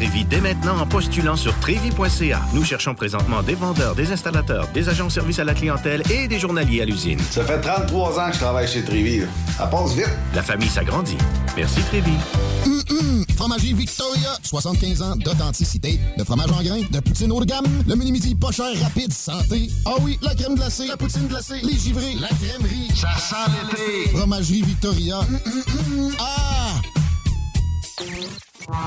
Trévi dès maintenant en postulant sur trévi.ca. Nous cherchons présentement des vendeurs, des installateurs, des agents de service à la clientèle et des journaliers à l'usine. Ça fait 33 ans que je travaille chez Trévi. Ça passe vite. La famille s'agrandit. Merci Trévi. Hum, hum. Fromagerie Victoria, 75 ans d'authenticité, de fromage en grains, de poutine haut de gamme, le mini-midi pas cher, rapide, santé. Ah oui, la crème glacée, la poutine glacée, les givrés, la crèmerie. Ça sent l'été. Fromagerie Victoria. Hum, hum, hum. Ah!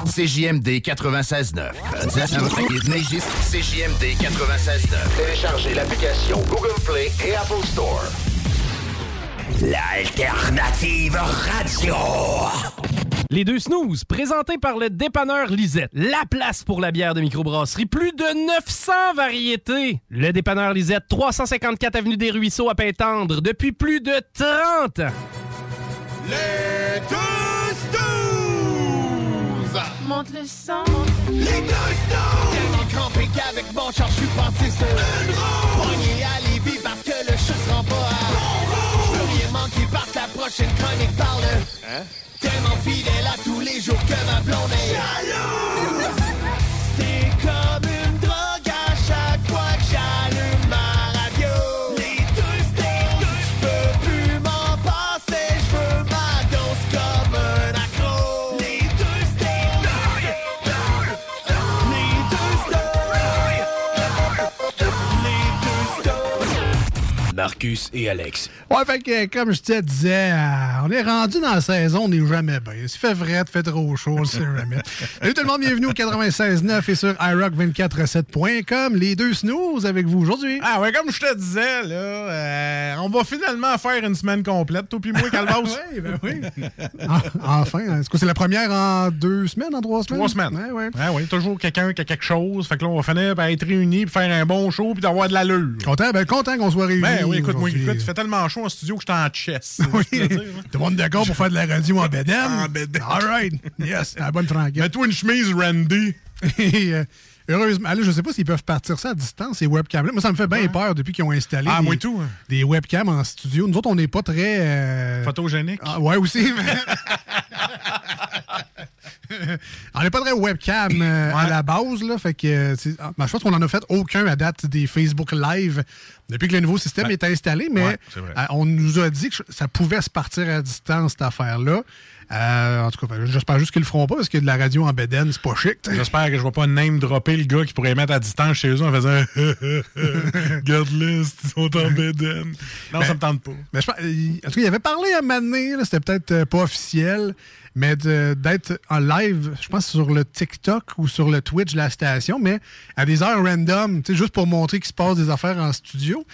CJMD 96.9. CJMD 96.9. Téléchargez l'application Google Play et Apple Store. L'alternative radio. Les deux snooze, présentés par le dépanneur Lisette. La place pour la bière de microbrasserie. Plus de 900 variétés. Le dépanneur Lisette, 354 Avenue des Ruisseaux à Pintendre, depuis plus de 30 ans. Les deux snooze! Monte le sang. Les deux snooze! Tellement crampé qu'avec mon char, je suis passé sur une roue! Pogné à parce que le chat se rend pas à... Bon Je veux rien manquer parce que la prochaine chronique parle... Hein? Tellement fidèle à tous les jours que ma blonde est... Jalouse! Marcus et Alex. Ouais, fait que, comme je te disais, euh, on est rendu dans la saison, on n'est jamais bien. Il fait vrai, il fait trop chaud, on sait jamais. Salut tout le monde, bienvenue au 96.9 et sur iRock247.com. Les deux snooze avec vous aujourd'hui. Ah ouais, comme je te disais, là, euh, on va finalement faire une semaine complète, toi puis moi, Calvas. oui, ben oui. En- enfin, hein. est-ce que c'est la première en deux semaines, en trois semaines? Trois semaines. Ouais, ouais. Ah oui, toujours quelqu'un qui a quelque chose. Fait que là, on va finir par être réunis, puis faire un bon show, puis d'avoir de l'allure. Content, ben, content qu'on soit réunis. Ben oui, écoute, moi, écoute, il fait tellement chaud en studio que j'étais en chess. Oui. Je hein. Tout le monde d'accord pour faire de la radio en bedaine? En bedaine. All right. Yes, la bonne franquette. Mets-toi une chemise Randy. Et, euh, heureusement, là, je sais pas s'ils peuvent partir ça à distance, ces webcams-là. Moi, ça me fait bien peur depuis qu'ils ont installé Ah, des, moi tout, hein. des webcams en studio. Nous autres, on n'est pas très... euh, Photogénique. ah, ouais, aussi. on n'est pas très webcam euh, à la base, là. Fait que, euh, ah, ben, je pense qu'on en a fait aucun à date des Facebook Live depuis que le nouveau système est installé, mais Ouais, euh, on nous a dit que ça pouvait se partir à distance, cette affaire-là. Euh, en tout cas, ben, j'espère juste qu'ils le feront pas parce que de la radio en bedaine, c'est pas chic. J'espère que je vais pas name dropper le gars qui pourrait mettre à distance chez eux en faisant Regarde-les, ils sont en bédaine. Non, ça me tente pas. Mais je en tout cas, il avait parlé à là, c'était peut-être euh, pas officiel, mais d'être en live, je pense sur le TikTok ou sur le Twitch de la station, mais à des heures random, juste pour montrer qu'il se passe des affaires en studio.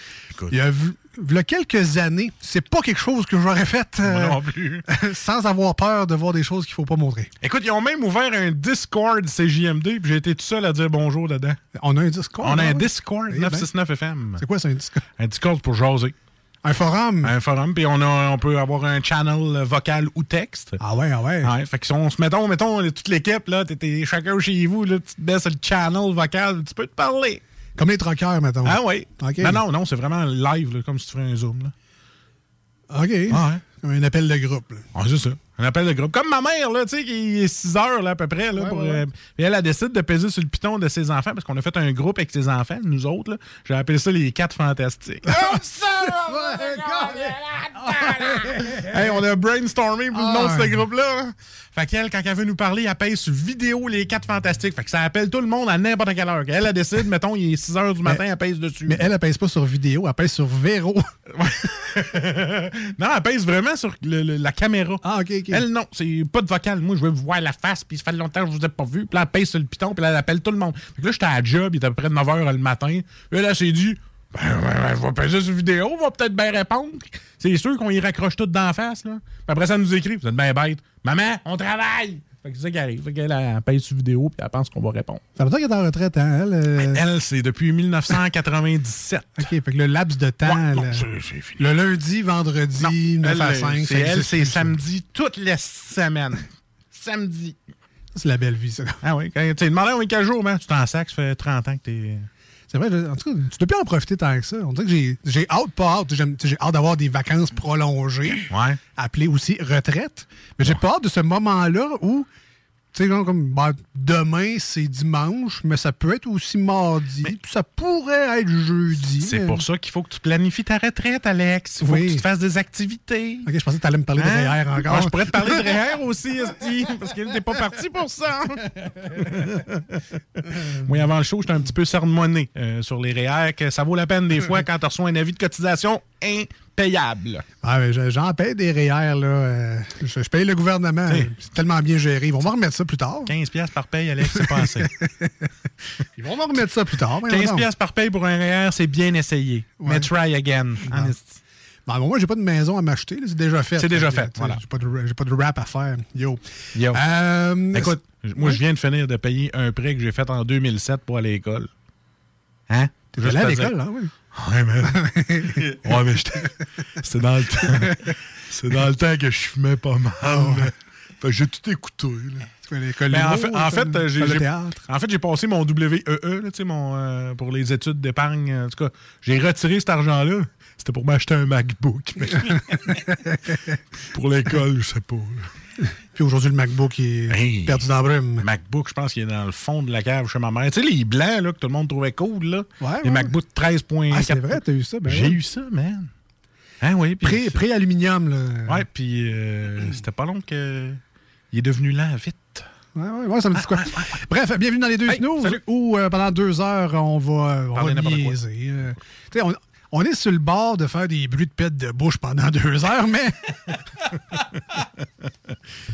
Il y a vu- il y a quelques années, c'est pas quelque chose que j'aurais fait euh, Moi non plus. sans avoir peur de voir des choses qu'il faut pas montrer. Écoute, ils ont même ouvert un Discord CJMD, puis j'ai été tout seul à dire bonjour dedans. On a un Discord. On a ah un ouais? Discord, Eh ben. 969 FM. C'est quoi, c'est un Discord? Un Discord pour jaser. Un forum? Un forum, puis on, a, on peut avoir un channel euh, vocal ou texte. Ah ouais, ah ouais. Ouais, fait que si on se mettons, mettons, toute l'équipe, là, t'es chacun chez vous, là, tu te baisses le channel vocal, tu peux te parler. Comme les troqueurs, mettons. Ah oui. Non, non, non, c'est vraiment live, là, comme si tu ferais un zoom, là. OK. Ah ouais. Comme un appel de groupe. là. Ah, c'est ça. Un appel de groupe. Comme ma mère, là, tu sais, qui est 6 heures, là, à peu près, là, Ouais, pour, ouais, ouais. euh, elle, elle décide de peser sur le piton de ses enfants, parce qu'on a fait un groupe avec ses enfants, nous autres, là. J'ai appelé ça les quatre fantastiques. oh! Hey, on a brainstormé pour le nom de ce groupe-là. Fait qu'elle, quand elle veut nous parler, elle pèse sur vidéo les quatre fantastiques. Fait que ça appelle tout le monde à n'importe quelle heure. Elle, elle décide, mettons, il est 6 h du matin, elle pèse dessus. Mais elle, elle pèse pas sur vidéo, elle pèse sur Véro. non, elle pèse vraiment sur le- le- la caméra. Ah, OK, OK. Elle, non, c'est pas de vocal. Moi, je veux vous voir la face, puis ça fait longtemps que je vous ai pas vu. Puis là, elle pèse sur le piton, puis là, elle appelle tout le monde. Fait là, j'étais à la job, il était à peu près 9 h le matin. Puis là, elle s'est dit, ben, ben, ben, je vais peser sur vidéo, on va peut-être bien répondre. C'est sûr qu'on y raccroche tout la face, là. Puis après, ça nous écrit, vous êtes bien bête. Maman, on travaille! Fait que c'est ça qui arrive. Fait qu'elle, elle pèse sur vidéo, puis elle pense qu'on va répondre. Ça veut dire qu'elle est en retraite, hein, elle? euh, Elle, c'est depuis 1997. OK, fait que le laps de temps. Ouais, non, le, c'est- c'est fini. le lundi, vendredi, 9 Elle, à euh, 5. C'est elle, c'est samedi toutes les semaines. samedi. C'est la belle vie, ça. Ah oui, quand tu demandé oui, quel jour, man, tu t'en sac, ça fait 30 ans que t'es. C'est vrai, en tout cas, tu dois plus en profiter tant que ça. On dirait que j'ai- hâte, pas hâte. J'ai hâte d'avoir des vacances prolongées, Ouais. appelées aussi retraite. Mais j'ai pas hâte de ce moment-là où, tu sais, comme ben, demain, c'est dimanche, mais ça peut être aussi mardi, puis ça pourrait être jeudi. C'est mais- pour ça qu'il faut que tu planifies ta retraite, Alex. Il faut Oui. que tu te fasses des activités. Ok, je pensais que tu allais me parler de Hein? REER encore. Je pourrais te parler de REER aussi, Esti, parce que t'es pas parti pour ça. Moi, avant le show, j'étais un petit peu sermonné euh, sur les REER, que ça vaut la peine des fois quand tu reçois un avis de cotisation impayable. Ah, J'en paye des REER, là. euh, je, je paye le gouvernement. Hey. C'est tellement bien géré. Ils vont me remettre ça plus tard. 15 pièces par paye, Alex, c'est pas assez. Ils vont me remettre ça plus tard. mais 15 non. pièces par paye pour un REER, c'est bien essayé. Ouais. Mais try again. En esti. Ben, moi, j'ai pas de maison à m'acheter. C'est déjà fait. C'est déjà Fait voilà. J'ai pas, de- pas de rap à faire. Yo. Yo. Euh, Écoute, moi, je viens de finir de payer un prêt que j'ai fait en 2007 pour aller à l'école. Hein? T'es allé à l'école, là, oui. Ouais, mais. ouais, mais j'étais. C'était dans le temps. C'était dans le temps que je fumais pas mal. là. Fait que j'ai tout écouté. Là. C'est Mais en fait, en fait, j'ai. En fait, j'ai passé mon WEE, là, tu sais, mon, euh, pour les études d'épargne. En tout cas, j'ai retiré cet argent-là. C'était pour m'acheter un MacBook. mais- pour l'école, je sais pas. là. Puis aujourd'hui, le MacBook est Hey. perdu dans la brume. Le MacBook, je pense qu'il est dans le fond de la cave chez ma mère. Tu sais, les blancs là, que tout le monde trouvait cool, là. Ouais, les ouais. MacBook 13.4. Ah, c'est vrai, t'as eu ça? Ben J'ai ouais. eu ça, man. Hein, oui. Pré-aluminium, là. Ouais, puis euh, c'était pas long que. Il est devenu lent vite. Ouais, ouais, ouais, ça me dit quoi? Bref, bienvenue dans les deux Hey, snooze, où euh, pendant deux heures, on va, euh, va niaiser. euh. On, on est sur le bord de faire des bruits de pète de bouche pendant deux heures, mais.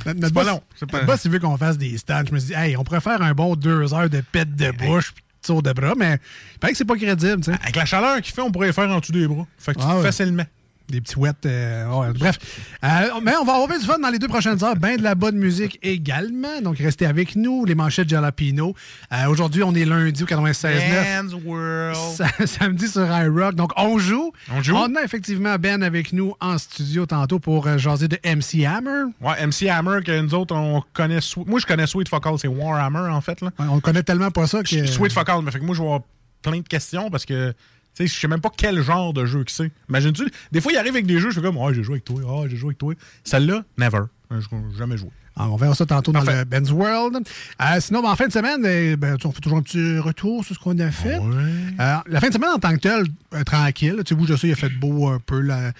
notre, notre pas boss, long, pas- notre boss, il veut qu'on fasse des stands. Je me suis dit, hey, on pourrait faire un bon deux heures de pète de bouche puis de tour de bras, mais il paraît que c'est pas crédible, tu sais. Avec la chaleur qu'il fait, on pourrait faire en dessous des bras. Fait que tu Ah ouais. facilement. Des petits wets. euh, ouais, bref. Euh, mais on va avoir bien du fun dans les deux prochaines heures. Ben de la bonne musique également. Donc, restez avec nous. Les manchettes Jalapino. Euh, Aujourd'hui, on est lundi au 96.9. Man's World. Sa- samedi sur iRock. Donc, on joue. On joue. On a effectivement Ben avec nous en studio tantôt pour euh, jaser de MC Hammer. Ouais, MC Hammer, que nous autres, on connaît. Moi, je connais Sweet Focal, c'est Warhammer, en fait. Là. Ouais, on connaît tellement pas ça que. Sweet Focal, mais fait que moi, je avoir plein de questions parce que. Sais, je sais même pas quel genre de jeu que c'est. Imagine-tu, des fois, il arrive avec des jeux, je fais comme, ah, j'ai joué avec toi, ah, j'ai joué avec toi. Celle-là, never. Je n'ai jamais joué. Alors, on verra ça tantôt dans le Ben's World. Euh, sinon, ben, en fin de semaine, eh, ben, on fait toujours un petit retour sur ce qu'on a fait. Euh, la fin de semaine en tant que telle, euh, tranquille. Tu sais, vous, je sais, il a fait beau un peu. La,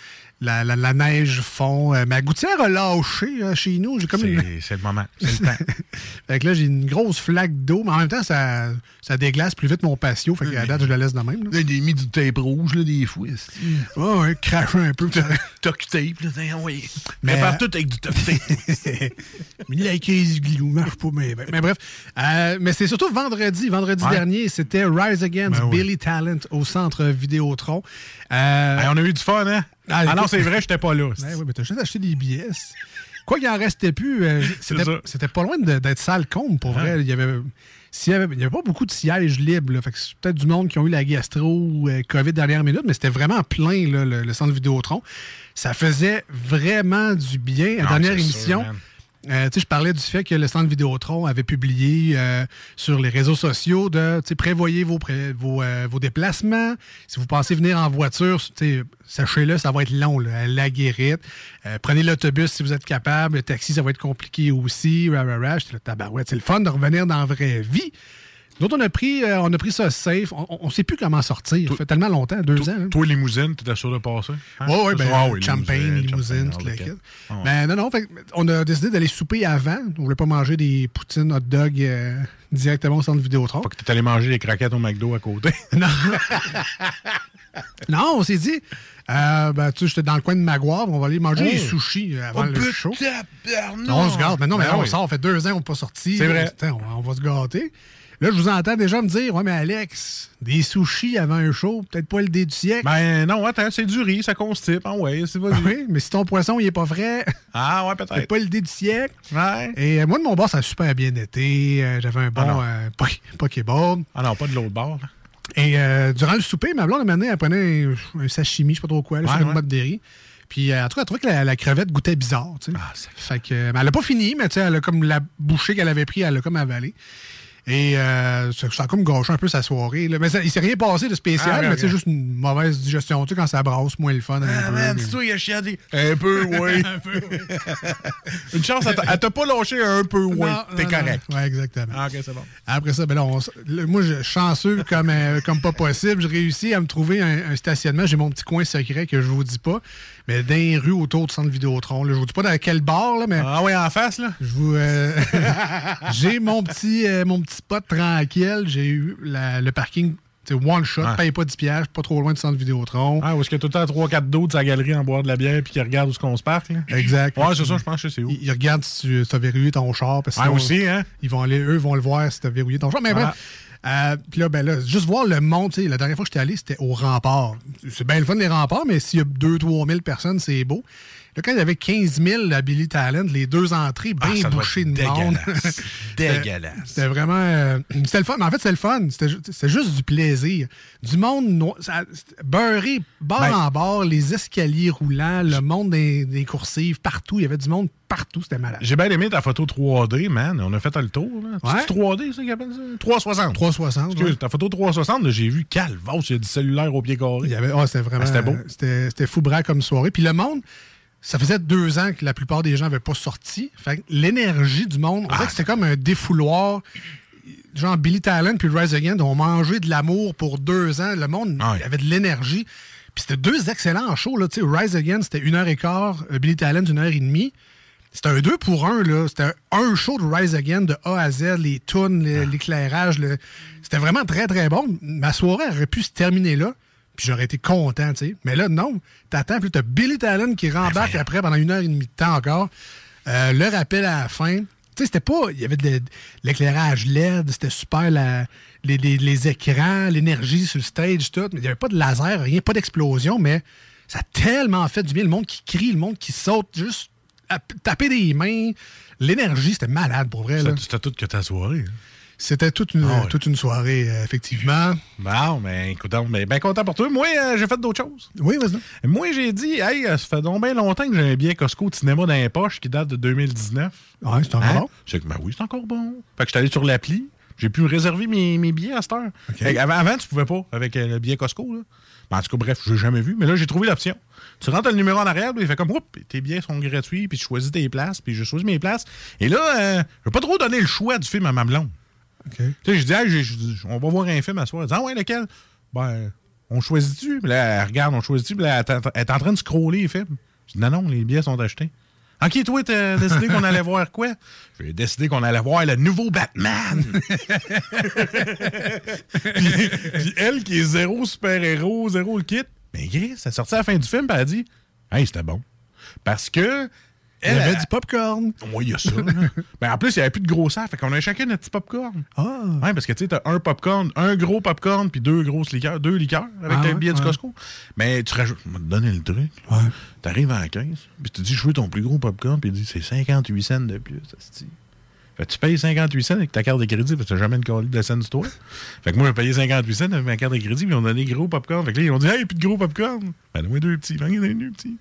la, la- la neige fond. Ma gouttière a lâché euh, chez nous. J'ai une... C'est le moment, c'est le temps. Fait que là, j'ai une grosse flaque d'eau, mais en même temps, ça, ça déglace plus vite mon patio. Fait qu'à date, je la laisse de même. là. Là, il a mis du tape rouge, là, des fois. Ouais, ouais, cracher un peu. Toc tape, là, oui. Mais, euh, tout avec du toc tape. Mais la crise glou marche pas, mais, mais bref. Euh, mais c'est surtout vendredi. Vendredi Ouais. dernier, c'était Rise Against Ben. Billy Talent au centre Vidéotron. Euh, Hey, on a eu du fun, hein? Ah, Ah, non, c'est vrai, j'étais pas là. Ben oui, mais t'as juste acheté des billets. Quoi qu'il en restait plus, euh, c'était pas loin d'être sale comble, pour vrai. Il y avait. S'il y avait, il y avait pas beaucoup de sièges libres. là. Fait que c'est peut-être du monde qui ont eu la gastro ou euh, COVID dernière minute, mais c'était vraiment plein, là, le, le centre Vidéotron. Ça faisait vraiment du bien. La Ah, dernière sûr, émission. Euh, je parlais du fait que le centre Vidéotron avait publié euh, sur les réseaux sociaux de prévoyez vos, vos, euh, vos déplacements. Si vous pensez venir en voiture, sachez-le, ça va être long, là, la guérite. Euh, prenez l'autobus si vous êtes capable. Le taxi, ça va être compliqué aussi. Là, tabarouette. C'est le fun de revenir dans la vraie vie. Nous autres, on a pris, euh, on a pris ça safe. On ne sait plus comment sortir. Ça fait tellement longtemps, deux ans. là. Toi, limousine, t'étais sûr de passer? Hein? Oui, oui, ben, Ah oui, champagne, limousine, tout le kit. Ben, non, non, fait on a décidé d'aller souper avant. On voulait pas manger des poutines hot dog euh, directement au centre Vidéotron. Faut que t'es allé manger les craquettes au McDo à côté. Non. non, on s'est dit, euh, ben, tu sais, j'étais dans le coin de Maguire, on va aller manger Oh. des sushis euh, avant Oh, le show. On se gâte. Mais non, mais Ben là, on sort, ça fait deux ans qu'on n'est pas sorti. C'est vrai. Putain, On, on va se gâter. Là, je vous entends déjà me dire, ouais, mais Alex, des sushis avant un show, peut-être pas le dé du siècle. Ben non, attends, c'est du riz, ça constipe. Ah ouais, c'est vas-y. oui, mais si ton poisson, il est pas frais, Ah ouais, c'est peut-être. pas le dé du siècle. Ouais. Et euh, moi, de mon bord, ça a super bien été. Euh, J'avais un bon Ah euh. Ah non, pas de l'autre bord. là. Et durant le souper, ma blonde, maintenant, elle prenait un, un sashimi, je sais pas trop quoi, là, Ouais, sur une mode de riz. Puis, en tout cas, elle trouvait que la, la crevette goûtait bizarre, tu sais. fait que, euh, mais elle a pas fini, mais tu sais, elle a comme la bouchée qu'elle avait pris, elle a comme avalé. Et euh, ça, ça a comme gâché un peu sa soirée. là. Mais ça, il s'est rien passé de spécial, Ah, mais ok. juste une mauvaise digestion. Tu sais, quand ça brasse, moins le fun. un Ah peu, man, mais- c'est toi, il a chiadé. Un peu, oui. Un peu, oui. Une chance, elle t'a- pas lâché un peu, oui. T'es correct. Ouais, exactement. Ah, ok, c'est bon. Après ça, ben là, on moi, je chanceux comme, euh, comme pas possible. J'ai réussi à me trouver un, un stationnement. J'ai mon petit coin secret que je vous dis pas. Mais dans les rues autour du centre Vidéotron. Là, je vous dis pas dans quel bar, là, mais. Ah oui, en face, là? Je vous. euh, J'ai mon petit, euh, mon petit spot tranquille. J'ai eu la- le parking. sais, One shot, Ouais. paye pas 10 piastres, pas trop loin du centre Vidéotron. Ah, où est-ce qu'il y a tout le temps 3-4 d'autres de sa galerie en boire de la bière puis qui regardent où est-ce qu'on se parque, là? Exact. Ouais, c'est ça, je pense que c'est où. Ils, ils regardent si tu as verrouillé ton char. Parce que Ah, sinon, aussi, hein? Ils vont aller, eux vont le voir si tu as verrouillé ton char. Mais Ah. bref. Euh, Puis là, ben là, juste voir le monde, la dernière fois que j'étais allé, c'était au rempart. C'est bien le fun des remparts, mais s'il y a 2-3 000 personnes, c'est beau. Là, quand il y avait 15 000 à Billy Talent, les deux entrées Ah, bien bouchées de monde. dégueulasse. C'était- vraiment. euh, c'était le fun. Mais en fait, c'était le fun. C'était ju- c'était juste du plaisir. Du monde no- ça- beurré, bord Ben- en bord, les escaliers roulants, le monde des, des coursives, partout. Il y avait du monde partout. C'était malade. J'ai bien aimé ta photo 3D, man. On a fait le tour. Ouais. C'est 3D, ça qu'ils appellent ça? 360. 360. Excuse, ouais. ta photo 360, là, j'ai vu Calvache, il y a du cellulaire au pied carré. Il y avait, ouais, c'était vraiment. Ah, c'était beau. C'était c'était fou bras comme soirée. Puis le monde, ça faisait deux ans que la plupart des gens n'avaient pas sorti. Fait l'énergie du monde, on Ah. dirait que c'était comme un défouloir. Genre Billy Talent puis Rise Again ont mangé de l'amour pour deux ans. Le monde Ah avait de l'énergie. Puis c'était deux excellents shows. Là. Rise Again, c'était une heure et quart. euh, Billy Talent, une heure et demie. C'était un deux pour un. là. C'était un show de Rise Again de A à Z, les tunes, Ah. l'éclairage. le- C'était vraiment très, très bon. Ma soirée aurait pu se terminer là. Puis j'aurais été content, tu sais. Mais là, non. T'attends, puis t'as Billy Talent qui rembarque après pendant une heure et demie de temps encore. Euh, le rappel à la fin. Tu sais, c'était pas. Il y avait de l'é- de l'éclairage LED, c'était super la- les, les- les écrans, l'énergie sur le stage, tout. Mais il n'y avait pas de laser, rien, pas d'explosion, mais ça a tellement fait du bien. Le monde qui crie, le monde qui saute, juste à taper des mains. L'énergie, c'était malade pour vrai. c'était tout que ta soirée. hein. C'était toute une, Ah toute une soirée, euh, effectivement. Bon, ben, écoute, mais ben content pour toi. Moi, euh, j'ai fait d'autres choses. Oui, vas-y. Moi, j'ai dit, hey, euh, ça fait donc bien longtemps que j'ai un billet Costco de cinéma dans les poches qui date de 2019. Ouais, c'est encore Hein? bon. C'est que, ben oui, c'est encore bon. Fait que je suis allé sur l'appli. J'ai pu réserver mes, mes billets à cette heure. Avant, avant, tu pouvais pas avec le billet Costco. Là. Ben, en tout cas, bref, je l'ai jamais vu. Mais là, j'ai trouvé l'option. Tu rentres le numéro en arrière, puis il fait comme, oups, tes billets sont gratuits, puis tu choisis tes places, puis je choisis mes places. Et là, euh, je vais pas trop donner le choix du film à ma blonde. OK. Tu sais, je dis, j'ai- on va voir un film à soir. Elle dit, ah ouais, lequel? Ben, on choisit-tu? Puis là, elle regarde, on choisit-tu? Puis là, elle, est en- elle est en train de scroller les films. Je dis, non, non, les billets sont achetés. OK, toi, t'as décidé qu'on allait voir quoi? J'ai décidé qu'on allait voir le nouveau Batman. puis, puis elle, qui est zéro super-héros, zéro le kit, mais Gris, ça sorti à la fin du film, puis elle a dit, hey, c'était bon. Parce que. Il y avait elle- du popcorn. oui, il y a ça. ben, en plus, il n'y avait plus de grosseur. Fait qu'on a chacun notre petit popcorn. Ah. Ouais, parce que tu sais, t'as un popcorn, un gros popcorn, puis deux grosses liqueurs, deux liqueurs avec Ah le ouais, billet du. Costco. Mais tu rajoutes, on va te donner le truc. Ouais. T'arrives à la 15, puis tu dis, je veux ton plus gros popcorn, puis il dit, c'est 58 cents de plus. Ça se dit. Fait que tu payes 58 cents avec ta carte de crédit, parce que t'as jamais une calice de scène du toi. Fait que moi, j'ai payé 58 cents avec ma carte de crédit, puis ils ont donné gros popcorn. Fait que là, ils ont dit, hey, plus de gros popcorn. Ben, donne-moi deux petits. Ben, il y en a deux petits.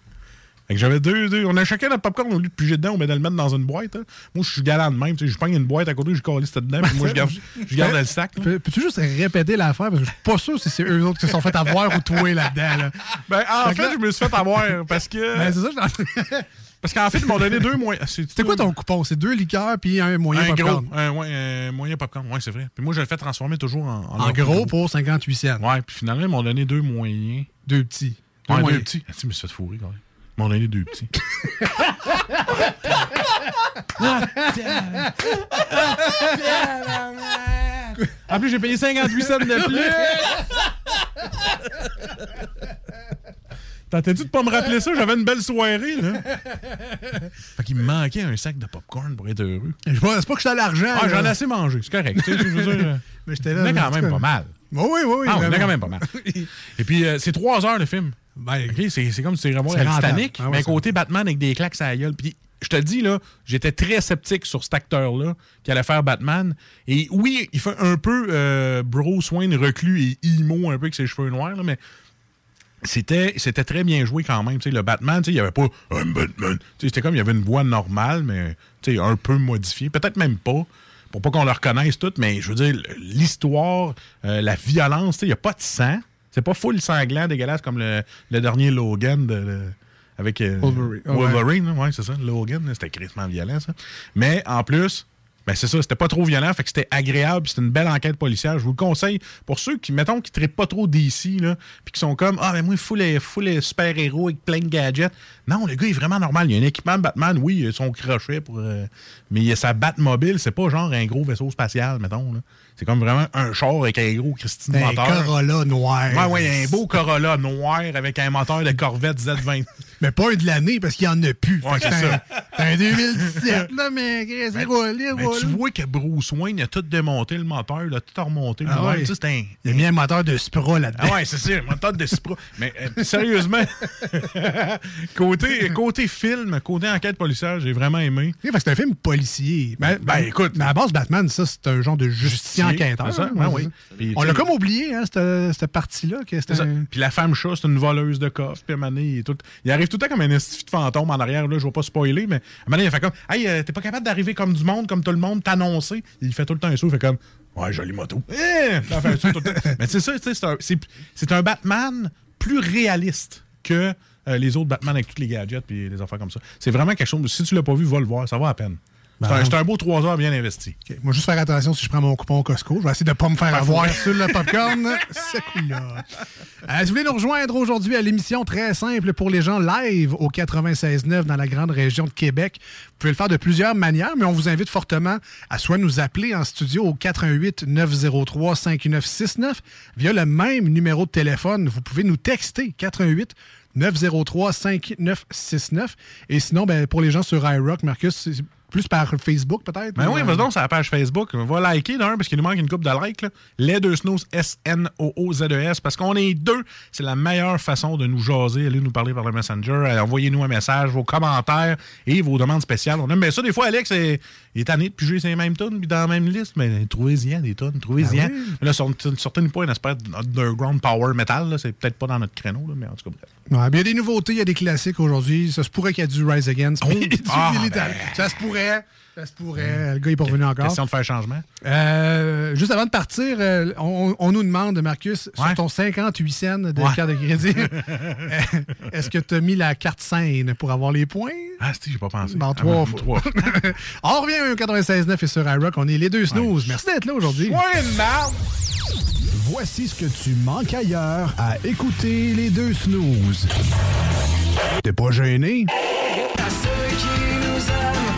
Fait que j'avais deux, deux. On a chacun notre popcorn, au lieu de piger dedans, on met de le mettre dans une boîte. hein. Moi, je suis galant de même. tu sais, Je prends une boîte à côté, je calisse ça dedans, puis moi, je garde, je garde le sac. Peux-tu juste répéter l'affaire? Parce que je suis pas sûr si c'est eux autres qui se sont fait avoir ou toi là-dedans. Là. Ben, en Fait que fait, là- je me suis fait avoir parce que. Ben, c'est ça, je suis en train- Parce qu'en fait, ils m'ont donné deux moyens. C'était quoi ton coupon? C'est deux liqueurs puis un moyen un gros, popcorn. un, ouais, un moyen popcorn, ouais, c'est vrai. Puis moi, je le fais transformer toujours en, En gros pour 58 cents. Ouais, puis finalement, ils m'ont donné deux moyens. Deux petits. Deux Ouais, deux petits. Ah, tu me suis fait fourrer quand même. Ils m'ont donné deux petits. En plus, j'ai payé 58 cents de plus. Tentais-tu de pas me rappeler ça? J'avais une belle soirée, là. Fait qu'il me manquait un sac de popcorn pour être heureux. Je C'est pas que j'étais à l'argent. Ah, j'en ai assez mangé, c'est correct. Tu sais, je veux dire, euh, Mais j'étais on là. est quand même pas mal. Oui, oui, oui. Ah, on est quand même pas mal. Et puis, euh, c'est trois heures le film. Ben, OK, c'est comme si tu le rentable. Titanic, Ah ouais, mais côté Batman avec des claques à la gueule. Puis, je te le dis, là, j'étais très sceptique sur cet acteur-là qui allait faire Batman. Et oui, il fait un peu euh, Bruce Wayne reclus et emo, un peu avec ses cheveux noirs, là, mais c'était c'était très bien joué quand même. Le Batman, il n'y avait pas un Batman. C'était comme il y avait une voix normale, mais un peu modifiée. Peut-être même pas. Pour pas qu'on le reconnaisse tout, mais je veux dire, l'histoire, euh, la violence, il n'y a pas de sang. C'est pas full sanglant, dégueulasse comme le, le dernier Logan de, avec euh, Wolverine. Ah ouais. Wolverine, là, ouais, c'est ça. Logan, c'était crissement violent, ça. Mais en plus, ben c'est ça, c'était pas trop violent, fait que c'était agréable, puis c'était une belle enquête policière. Je vous le conseille pour ceux qui, mettons, qui traitent pas trop d'ici, là, puis qui sont comme, ah, ben moi, full, les- full super-héros avec plein de gadgets. Non, le gars est vraiment normal. Il y a un équipement de Batman, oui, il a son crochet pour. euh, mais il a sa Batmobile, c'est pas genre un gros vaisseau spatial, mettons, là. C'est comme vraiment un char avec un gros Christine un moteur. Corolla noir. Ouais, ouais, un beau Corolla noir avec un moteur de Corvette Z20. Mais pas un de l'année parce qu'il y en a plus. Ouais, c'est un- ça. c'est un 2017, là, mais c'est roulé, Mais roulé. tu vois que Bruce Wayne a tout démonté le moteur, il a tout remonté. Ah ouais. Un. Il a mis un moteur de Spra là-dedans. Ah ouais, c'est ça, un moteur de Spra. Mais euh, sérieusement, côté, côté film, côté enquête policière, j'ai vraiment aimé. Oui, parce que c'est un film policier. Ben, Ben, écoute. Mais à la base, Batman, ça, c'est un genre de justicier enquêteur. ça, ben oui. Puis, On l'a comme oublié, hein, cette, cette partie-là. un- Puis la femme chat, c'est une voleuse de coffre. Puis à un moment donné, il, est tout... il arrive tout le temps comme un estifi de fantôme en arrière. Là, je vais pas spoiler, mais donné, il fait comme Hey, euh, t'es pas capable d'arriver comme du monde, comme tout le monde, t'annoncer. Il fait tout le temps un saut, il fait comme Ouais, jolie moto. Eh! Mais c'est ça, c'est un, un Batman plus réaliste que euh, les autres Batman avec tous les gadgets puis les affaires comme ça. C'est vraiment quelque chose. Si tu l'as pas vu, va le voir, ça va à peine. C'est Ben, un, c'est un beau trois heures bien investi. OK. Moi, juste faire attention si je prends mon coupon Costco. Je vais essayer de ne pas me faire avoir sur le popcorn. Ce coup-là. Euh, si vous voulez nous rejoindre aujourd'hui à l'émission très simple pour les gens live au 96.9 dans la grande région de Québec, vous pouvez le faire de plusieurs manières, mais on vous invite fortement à soit nous appeler en studio au 88 903 5969 via le même numéro de téléphone. Vous pouvez nous texter 88 903 5969 et sinon ben, pour les gens sur iRock, Marcus, c'est plus par Facebook peut-être? Ben ou, oui, euh, vas donc sur la page Facebook. Va liker d'un parce qu'il nous manque une coupe de likes. Les deux snooze, S-N-O-O-Z-E-S. Parce qu'on est deux. C'est la meilleure façon de nous jaser. Allez nous parler par le Messenger. Euh, Envoyez-nous un message, vos commentaires et vos demandes spéciales. On aime bien ça. Des fois, Alex est, il est tanné de piger ces mêmes tunes puis dans la même liste. Mais trouvez-y des tunes. Trouvez-y. Ah là, sur une certaine pas une espèce d'underground power metal. C'est peut-être pas dans notre créneau, mais en tout cas, bref. Ouais, il y a des nouveautés, il y a des classiques aujourd'hui. Ça se pourrait qu'il y ait du Rise Against. Oh, ah, Militant. Ça se pourrait. Ça se pourrait. Le gars est pas revenu encore. Question de faire changement. Euh, juste avant de partir, euh, on, on nous demande, Marcus, sur ton 58 cents de Ouais. carte de crédit, est-ce que tu as mis la carte scène pour avoir les points? Ah, c'est j'ai pas pensé. Bon, Ah, trois ben, fois. trois. on revient au 96.9 et sur iRock. On est les deux snooze. Merci d'être là aujourd'hui. Ouais, marde! Voici ce que tu manques ailleurs à écouter les deux snooze. T'es pas gêné? À ceux qui nous aiment,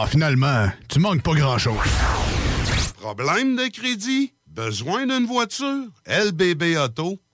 Ah, finalement, tu manques pas grand-chose. Problème de crédit? Besoin d'une voiture? lbbauto.com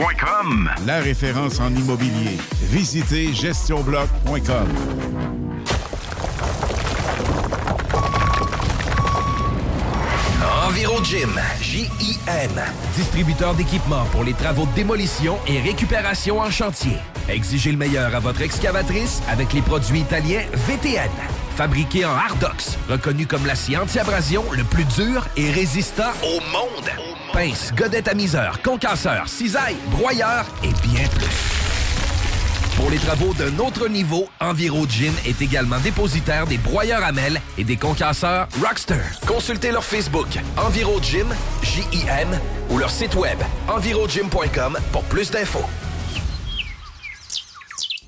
gestionbloc.com. La référence en immobilier. Visitez gestionbloc.com. EnviroGym, J-I-M, distributeur d'équipements pour les travaux de démolition et récupération en chantier. Exigez le meilleur à votre excavatrice avec les produits italiens VTN. Fabriqué en Hardox, reconnu comme l'acier anti-abrasion le plus dur et résistant au monde. Pince, godette amiseur, concasseur, cisaille, broyeur et bien plus. Pour les travaux d'un autre niveau, EnviroGym est également dépositaire des broyeurs à mêles et des concasseurs Rockster. Consultez leur Facebook EnviroGym, J-I-M, ou leur site web envirogym.com pour plus d'infos.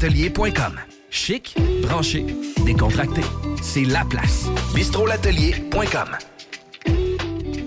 bistrolatelier.com. Chic, branché, décontracté. C'est la place. bistrolatelier.com.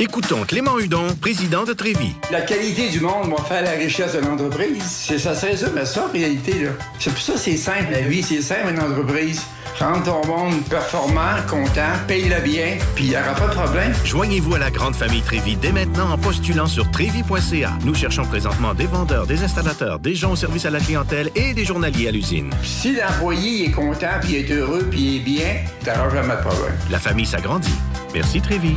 Écoutons Clément Hudon, président de Trévis. La qualité du monde va faire la richesse de l'entreprise. C'est ça, c'est ça, mais ça, en réalité, là. C'est pour ça que c'est simple, la vie, c'est simple, une entreprise. Rendre ton monde performant, content, paye-le bien, puis il n'y aura pas de problème. Joignez-vous à la grande famille Trévis dès maintenant en postulant sur trévis.ca. Nous cherchons présentement des vendeurs, des installateurs, des gens au service à la clientèle et des journaliers à l'usine. Si l'employé est content, puis est heureux, puis il est bien, t'auras jamais de problème. La famille s'agrandit. Merci Trévis.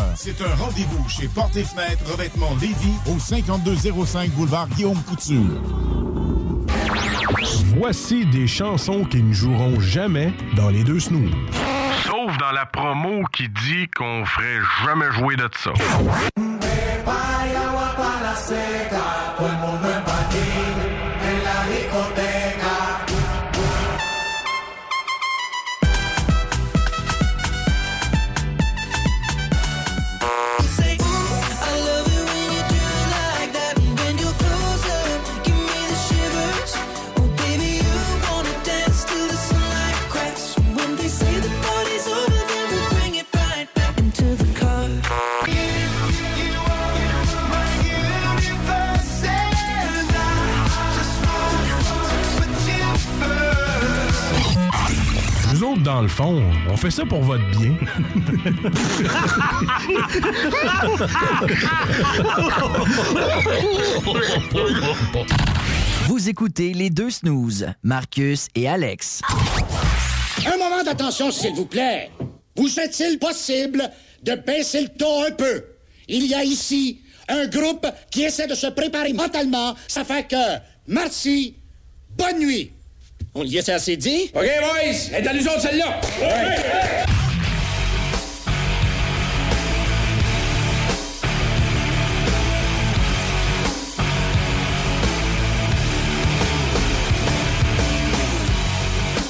C'est un rendez-vous chez Porte et Fenêtre Revêtement Lévis au 5205 boulevard Guillaume Couture. Voici des chansons qui ne joueront jamais dans les deux snooze. Sauf dans la promo qui dit qu'on ferait jamais jouer de ça. Dans le fond, on fait ça pour votre bien. Vous écoutez les deux snooze, Marcus et Alex. Un moment d'attention, s'il vous plaît. Vous est-il possible de baisser le ton un peu? Il y a ici un groupe qui essaie de se préparer mentalement. Ça fait que, merci, bonne nuit. On y est assez dit? OK, boys, est à nous autres, celle-là.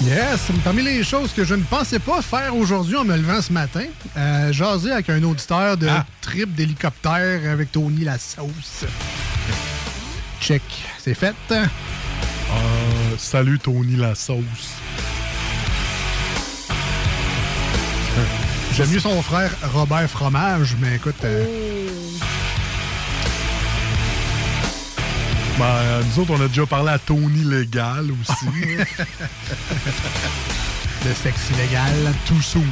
Yes, parmi les choses que je ne pensais pas faire aujourd'hui en me levant ce matin, euh, jaser avec un auditeur de trip d'hélicoptère avec Tony la sauce. Check, c'est fait. Ah, salut Tony la sauce. J'aime mieux son frère Robert Fromage, mais écoute. euh, Ben, euh, nous autres, on a déjà parlé à Tony Légal aussi. Le sexe illégal. Tout sous.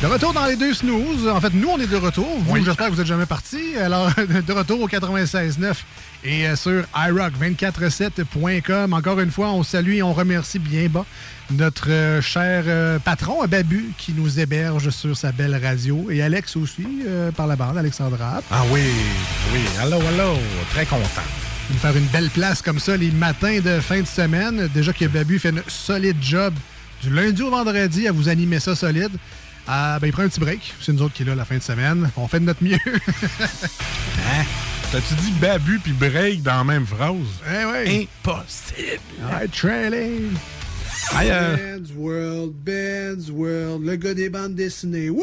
De retour dans les deux snooze. En fait, nous, on est de retour. Vous, j'espère que vous n'êtes jamais partis. Alors, de retour au 96.9 et euh, sur iRock247.com. Encore une fois, on salue et on remercie bien bas notre euh, cher euh, patron, Babu, qui nous héberge sur sa belle radio. Et Alex aussi, euh, par la bande, Alexandra. Ah oui, oui. Allô, allô. Très content. Nous faire une belle place comme ça les matins de fin de semaine. Déjà que Babu fait un solide job du lundi au vendredi à vous animer ça solide. Ah, ben, il prend un petit break. C'est nous autres qui est là la fin de semaine. On fait de notre mieux. Hein? T'as-tu dit babu puis break dans la même phrase? Eh oui. Impossible. Alright, trailing. Euh, Ben's World, Ben's World, le gars des bandes dessinées. Wouh!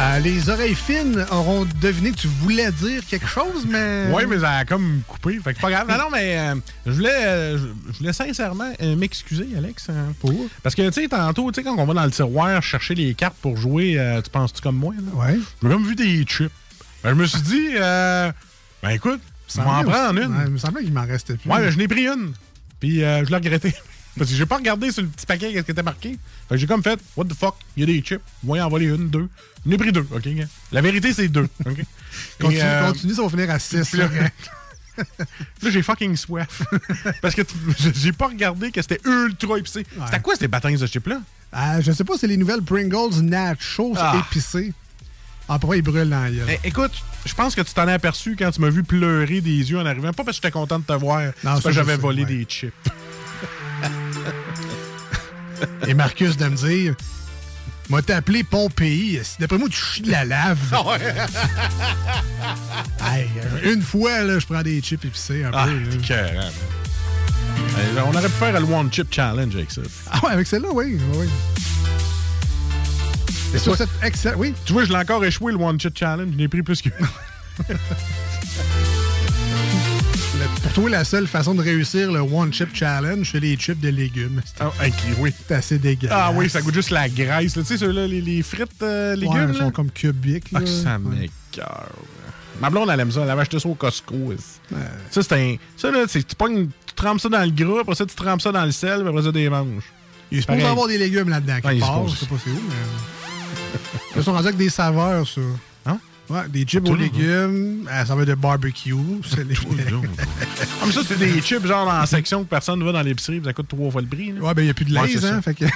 Euh, les oreilles fines auront deviné que tu voulais dire quelque chose, mais. Oui, mais ça a comme coupé. Fait que pas grave. Non, non, mais euh, je, voulais, euh, je, voulais sincèrement euh, m'excuser, Alex. hein, pour... Parce que, tu sais, tantôt, tu sais, quand on va dans le tiroir chercher les cartes pour jouer, euh, tu penses-tu comme moi? Là? Ouais. J'ai comme vu des chips. Ben, je me suis dit, euh, ben écoute, on va en prendre une. Ouais, il me semblait qu'il m'en restait plus. Ouais, mais je n'ai pris une. Puis euh, je l'ai regretté. Parce que j'ai pas regardé sur le petit paquet qu'est-ce qui était marqué. Fait que j'ai comme fait, what the fuck, il y a des chips. Moi, en voler une, deux. J'en ai pris deux, OK? La vérité, c'est deux, OK? Continue, euh, continue, ça va finir à 6. puis là, Là, j'ai fucking soif. Parce que j'ai pas regardé que c'était ultra épicé. C'était quoi ces bâtons de chips-là? Ah, je sais pas, c'est les nouvelles Pringles Nachos Ah. épicées. Ah, pourquoi ils brûlent dans la? Eh, écoute, je pense que tu t'en es aperçu quand tu m'as vu pleurer des yeux en arrivant. Pas parce que j'étais content de te voir, c'est parce que j'avais volé ouais. des chips. Et Marcus de me dire M'a t'appelé Pompéi. D'après moi, tu chies de la lave. Hey, euh, une fois, là, je prends des chips épicés un Ah, peu. On aurait pu faire le One Chip Challenge avec ça. Ah ouais, avec celle-là, oui. oui. Et sur cette excellente... Oui. Tu vois, je l'ai encore échoué, le One Chip Challenge. Je l'ai pris plus que. Pour toi, la seule façon de réussir le One Chip Challenge, c'est les chips de légumes. Ah, ok, oui. c'est assez dégueulasse. Ah oui, ça goûte juste la graisse. Tu sais, ceux-là, les, les frites euh, légumes. Ouais, ils sont comme cubiques. Ah, là. ça Ouais. m'écoeure. Ma blonde, elle aime ça. Elle avait acheté ça au Costco. Ça, c'est un. Ça, là, tu, pognes- tu trempes ça dans le gras, après ça, tu trempes ça dans le sel, puis après ça, des manges. Il est supposé avoir des légumes là-dedans. Ah, il est part. Je sais pas c'est où, mais. Ils sont rendus avec des saveurs, ça. Ouais, des chips aux légumes, à la saveur de barbecue. C'est les- Ah, mais ça, c'est des chips, genre la section que personne ne va dans l'épicerie, ça coûte trois fois le prix. là. Ouais, ben il n'y a plus de Ouais, laise, hein. ça. Fait que.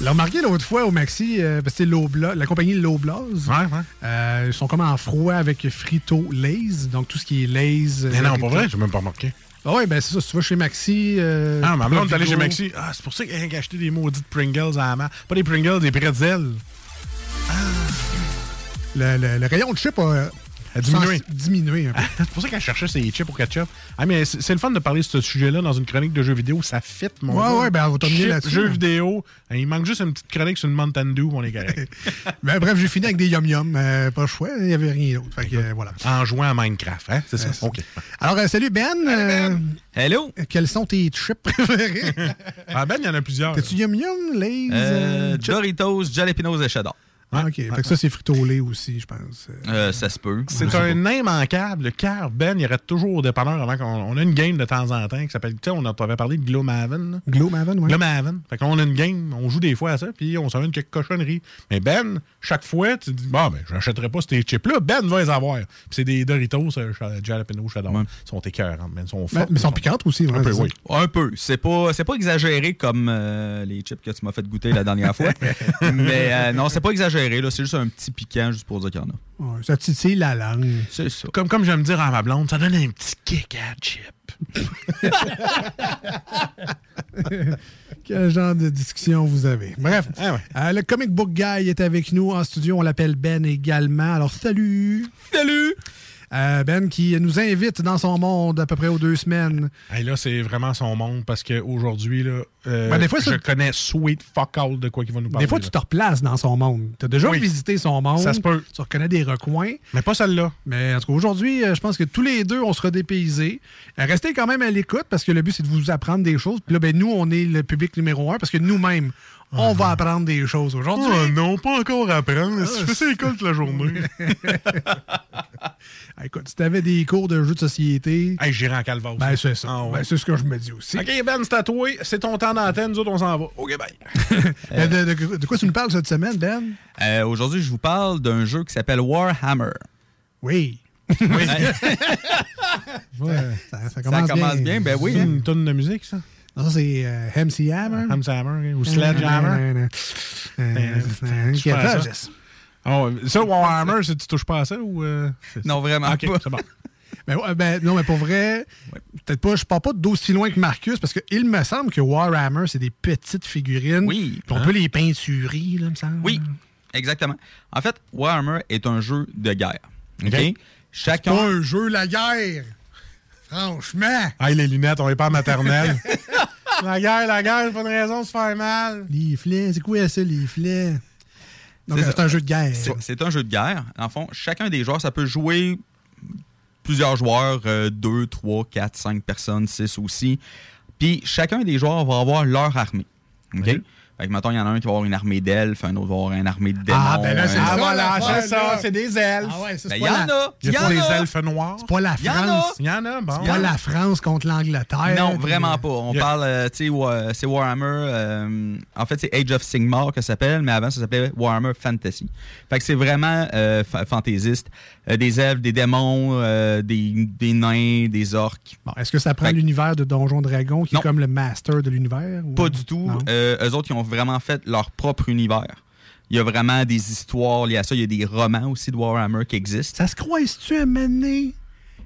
L'a remarqué l'autre fois au Maxi, euh, parce que c'est la compagnie Loblaws. Ouais, ouais. Euh, ils sont comme en froid avec Frito Lays, donc tout ce qui est Lays. Mais non, Doritos. pas vrai, j'ai même pas remarqué. Ah ouais, ben c'est ça. Si tu vas chez Maxi. euh, Ah, ma blonde est allée chez Maxi. Ah, c'est pour ça qu'elle a acheté des maudites Pringles à la main. Pas des Pringles, des pretzels. Le, le- le rayon de chips a, A diminué. C'est pour ça qu'elle cherchait ses chips au ketchup. Ah, mais c'est le fun de parler de ce sujet-là dans une chronique de jeux vidéo. Ça fit, mon Ouais, gars. ouais, ben, on va terminer là-dessus, Jeux hein. vidéo. Il manque juste une petite chronique sur une Mountain Dew, on est correct. Ben, bref, j'ai fini avec des yum-yum. euh, pas le choix, il n'y avait rien d'autre. Fait que, euh, voilà. en jouant à Minecraft, hein? C'est ça? Ouais, OK. Alors, euh, salut Ben. Euh, Hello. quels sont tes chips préférés? Ah, Ben, il y en a plusieurs. T'as-tu yum-yum, Lays? Euh? Doritos, Jalapenos et Cheddar. Ah, OK. Fait que ça, c'est frito au lait aussi, je pense. Euh, ça se peut. C'est un immanquable, car Ben, il arrête toujours au dépanneur avant qu'on on a une game de temps en temps qui s'appelle, tu sais, on avait parlé de Gloomhaven. là. Gloomhaven, oui. Gloomhaven. Fait qu'on a une game, on joue des fois à ça, puis on met quelques cochonneries. Mais Ben, chaque fois, tu dis, bon, ben, j'achèterai pas ces chips-là, Ben va les avoir. Puis c'est des Doritos, euh, Jalapeno, Cheddar. Ils sont écœurants, Ben, ils sont forts. mais ils sont piquantes aussi. Un ouais, peu, oui. Un peu. C'est pas, c'est pas exagéré comme euh, les chips que tu m'as fait goûter la dernière fois. Mais euh, non, c'est pas exagéré. Là. C'est juste un petit piquant, juste pour dire qu'il y en a. Ouais, ça titille la langue. C'est ça. Comme, comme j'aime dire à ma blonde, ça donne un petit kick à chip. Quel genre de discussion vous avez? Bref, Ah ouais. euh, le comic book guy est avec nous en studio. On l'appelle Ben également. Alors, salut! Salut! Euh, ben qui nous invite dans son monde à peu près aux deux semaines. Hey, là, c'est vraiment son monde parce qu'aujourd'hui, là, euh, Ben, des fois, je connais sweet fuck all de quoi qu'il va nous parler. Des fois, tu te replaces dans son monde. Tu as déjà Oui. visité son monde. Ça se peut. Tu reconnais des recoins. Mais pas celle-là. Mais en tout cas, aujourd'hui, euh, je pense que tous les deux, on sera dépaysés. Euh, Restez quand même à l'écoute parce que le but, c'est de vous apprendre des choses. Puis là, ben, nous, on est le public numéro un parce que nous-mêmes, on va apprendre des choses aujourd'hui. Oh non, pas encore apprendre. Tu fais ça l'école toute la journée. Ah, écoute, si t'avais des cours de jeux de société. hey, j'irai en calvaire aussi. Ben, c'est ça. Ah ouais. Ben, c'est ce que je me dis aussi. OK, Ben, c'est à toi. C'est ton temps d'antenne. Nous autres, on s'en va. OK, bye. Ben, de, de- de quoi tu nous parles cette semaine, Ben? Euh, Aujourd'hui, je vous parle d'un jeu qui s'appelle Warhammer. Oui. Oui. Ouais, ça, ça Ça commence, bien, ben oui. C'est hein. une tonne de musique, ça? Non, ça, c'est euh, MC Hammer. Hammer Hammer ou Sledgehammer? Oh, ça, Warhammer, c'est- tu touches pas à ça ou. euh, Non, vraiment OK, pas. c'est bon. Ben, ouais, ben, non, mais pour vrai, peut-être pas, je pars pas d'aussi loin que Marcus, parce qu'il me semble que Warhammer, c'est des petites figurines. Oui. Puis on peut les peinturer, là, me semble. Oui, exactement. En fait, Warhammer est un jeu de guerre. OK? Chacun. Pas un jeu, la guerre! Franchement! Hey, les lunettes, on est pas en maternelle. la guerre, la guerre, pas une raison de se faire mal. Les flets, c'est quoi ça, les flets? Donc, C'est un jeu de guerre. C'est c'est un jeu de guerre. En fond, chacun des joueurs, ça peut jouer plusieurs joueurs, 2, 3, 4, 5 personnes, 6 aussi. Puis chacun des joueurs va avoir leur armée. OK? Oui. Fait que, mettons, il y en a un qui va avoir une armée d'elfes, un autre va avoir une armée de démons. Ah, ben là, c'est un- ça, Ah, voilà, c'est ça, c'est des elfes. Ah ouais, ça, Ben, c'est il y pas, en a! Il y a pas des elfes noirs. c'est pas la Il y en a. France. Il y en a, bon. C'est pas la France contre l'Angleterre. Non, vraiment pas. On Yeah. parle, euh, tu sais, wa- c'est Warhammer. euh, en fait, c'est Age of Sigmar que ça s'appelle, mais avant, ça s'appelait Warhammer Fantasy. Fait que c'est vraiment euh, fa- fantaisiste. Euh, des elfes, des démons, euh, des, des nains, des orques. Bon, Est-ce que ça prend l'univers de Donjon Dragon qui Non. est comme le master de l'univers? ou- Pas du tout. Euh, eux autres, ils ont vraiment fait leur propre univers. Il y a vraiment des histoires liées à ça. Il y a des romans aussi de Warhammer qui existent. Ça se croise-tu à mener?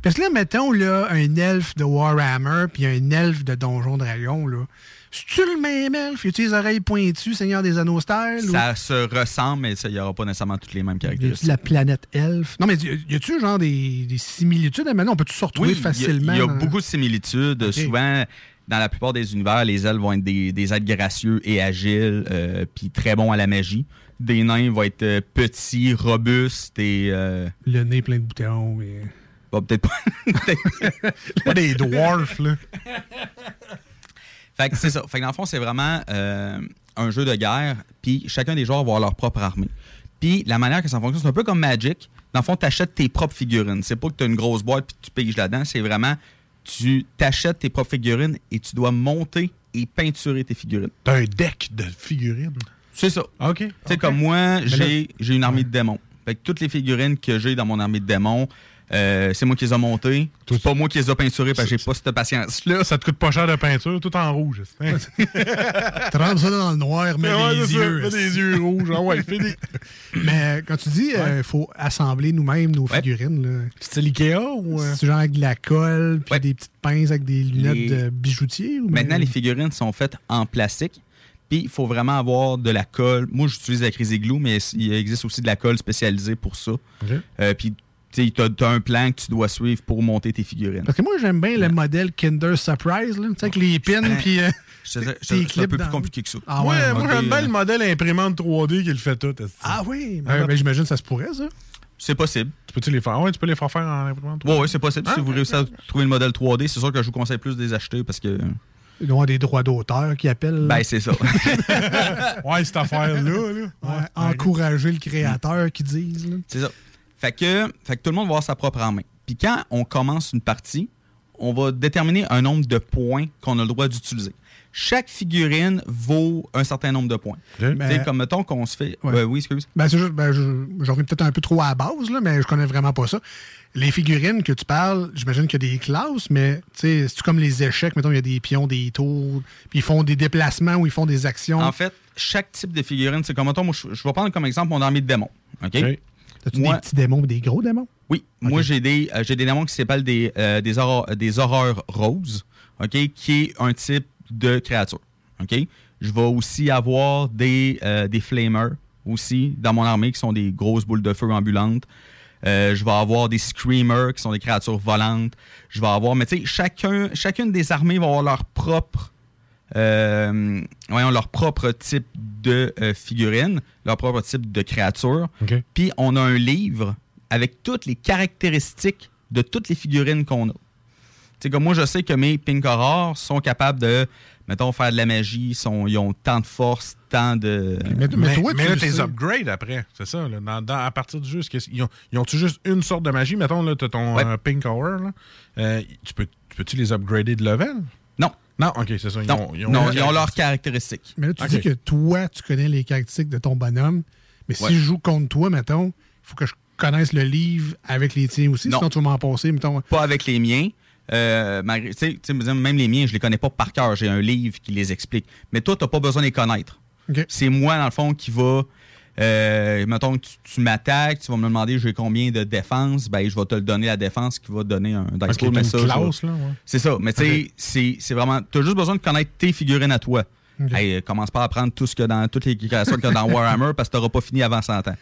Parce que là, mettons, là, un elfe de Warhammer puis un elfe de Donjon Dragon, là. C'est-tu le même elfe? Y les oreilles pointues, Seigneur des Anneaux style? ou- Ça se ressemble, mais il n'y aura pas nécessairement toutes les mêmes Y caractéristiques. la planète elfe? Non, mais y y a-tu genre des, des similitudes? Maintenant, on peut-tu se retrouver Oui, il y a- facilement? Il y a, dans- beaucoup de similitudes. Souvent, dans la plupart des univers, les elfes vont être des, des êtres gracieux et agiles, euh, puis très bons à la magie. Des nains vont être euh, petits, robustes et. euh, Le nez plein de boutons. Mais... bon, peut-être pas. peut-être- Pas des dwarfs, là. Fait que c'est ça. Fait que dans le fond, c'est vraiment euh, un jeu de guerre, puis chacun des joueurs va avoir leur propre armée. Puis la manière que ça fonctionne, c'est un peu comme Magic. Dans le fond, tu achètes tes propres figurines. C'est pas que tu as une grosse boîte puis tu piges là-dedans. C'est vraiment, tu t'achètes tes propres figurines et tu dois monter et peinturer tes figurines. T'as un deck de figurines? C'est ça. OK. Tu sais, comme moi, j'ai j'ai une armée de démons. Fait que toutes les figurines que j'ai dans mon armée de démons, euh, c'est moi qui les ai montées. C'est pas moi qui les ai peinturées parce que j'ai pas cette patience-là. Ça te coûte pas cher de peinture, tout en rouge. hein? Trempe ça dans le noir, mets Ouais, ça, yeux. mets des yeux rouges. Ah ouais, fais des- Mais quand tu dis il faut assembler nous-mêmes nos figurines, là, C'est Ikea ou. euh? c'est genre avec de la colle, puis des petites pinces avec des lunettes Les- de bijoutier? Ou Maintenant, les figurines sont faites en plastique. Puis, il faut vraiment avoir de la colle. Moi, j'utilise la Crazy Glue, mais il existe aussi de la colle spécialisée pour ça. Euh, puis, tu as, un plan que tu dois suivre pour monter tes figurines. Parce que moi, j'aime bien le modèle Kinder Surprise, là, avec les pins, puis euh, C'est un peu plus compliqué que ça. Ah Ouais, ouais, moi, ok. j'aime bien le modèle imprimante 3D qui le fait tout. Ah oui, Euh, ben, j'imagine que ça se pourrait, ça. C'est possible. Tu peux-tu les faire? Ouais, tu peux les faire faire en imprimante 3D. Oui, ouais, c'est possible. Ah, si vous ok, réussissez à trouver le modèle 3D, c'est sûr que je vous conseille plus de les acheter parce que. Ils avoir des droits d'auteur qui appellent. Ben, c'est ça. ouais, cette affaire-là. Là. Ouais, encourager le créateur qui disent. C'est ça. Fait que, fait que tout le monde va avoir sa propre armée. Puis quand on commence une partie, on va déterminer un nombre de points qu'on a le droit d'utiliser. Chaque figurine vaut un certain nombre de points. Tu sais, comme mettons qu'on se fait. Ouais. Euh, oui, excuse. Ben, c'est juste, ben, je- j'en peut-être un peu trop à la base, là, mais je connais vraiment pas ça. Les figurines que tu parles, j'imagine qu'il y a des classes, mais tu sais, c'est comme les échecs, mettons, il y a des pions, des tours, puis ils font des déplacements ou ils font des actions? En fait, chaque type de figurine, c'est comme mettons, moi, je, je vais prendre comme exemple mon armée de démons. OK? Moi- des petits démons ou des gros démons? Oui, moi j'ai des, euh, j'ai des démons qui s'appellent des, euh, des, horreurs, des horreurs roses, OK, qui est un type de créature. OK? Je vais aussi avoir des, euh, des flamers aussi dans mon armée qui sont des grosses boules de feu ambulantes. Euh, je vais avoir des screamers qui sont des créatures volantes. Je vais avoir, mais tu sais, chacun, chacune des armées va avoir leur propre voyons, leur propre type de euh, figurine, leur propre type de créature. Puis on a un livre avec toutes les caractéristiques de toutes les figurines qu'on a. Tu sais, comme moi, je sais que mes Pink Horror sont capables de, mettons, faire de la magie, sont, ils ont tant de force, tant de. Mais, mais, toi, tu là, t'es sais. upgrade après, c'est ça. Là, Dans- dans- à partir du jeu, est-ce qu'ils ont, ils ont-tu juste une sorte de magie? Mettons, là, t'as ton Ouais. euh, Pink Hour, là. Euh, tu peux, tu peux-tu les upgrader de level? Non. Non, ok, c'est ça. Ils Non, ont, ils ont non, une ils ont leurs caractéristiques. Mais là, tu dis que toi, tu connais les caractéristiques de ton bonhomme, mais si je joue contre toi, mettons, il faut que je connaisse le livre avec les tiens aussi, Non. sinon tu vas m'en passer, mettons. Pas avec les miens. Euh, malgré- tu sais, tu sais, même les miens, je les connais pas par cœur. J'ai un livre qui les explique. Mais toi, tu n'as pas besoin de les connaître. C'est moi, dans le fond, qui va. Euh, mettons que tu, tu m'attaques, tu vas me demander j'ai combien de défense, ben je vais te le donner la défense qui va te donner un dice. C'est ça, mais tu sais, c'est vraiment. Tu as juste besoin de connaître tes figurines à toi. Ok. Hey, euh, commence pas à apprendre tout ce y a dans toutes les créations qu'il y a dans Warhammer parce que tu n'auras pas fini avant 100 ans.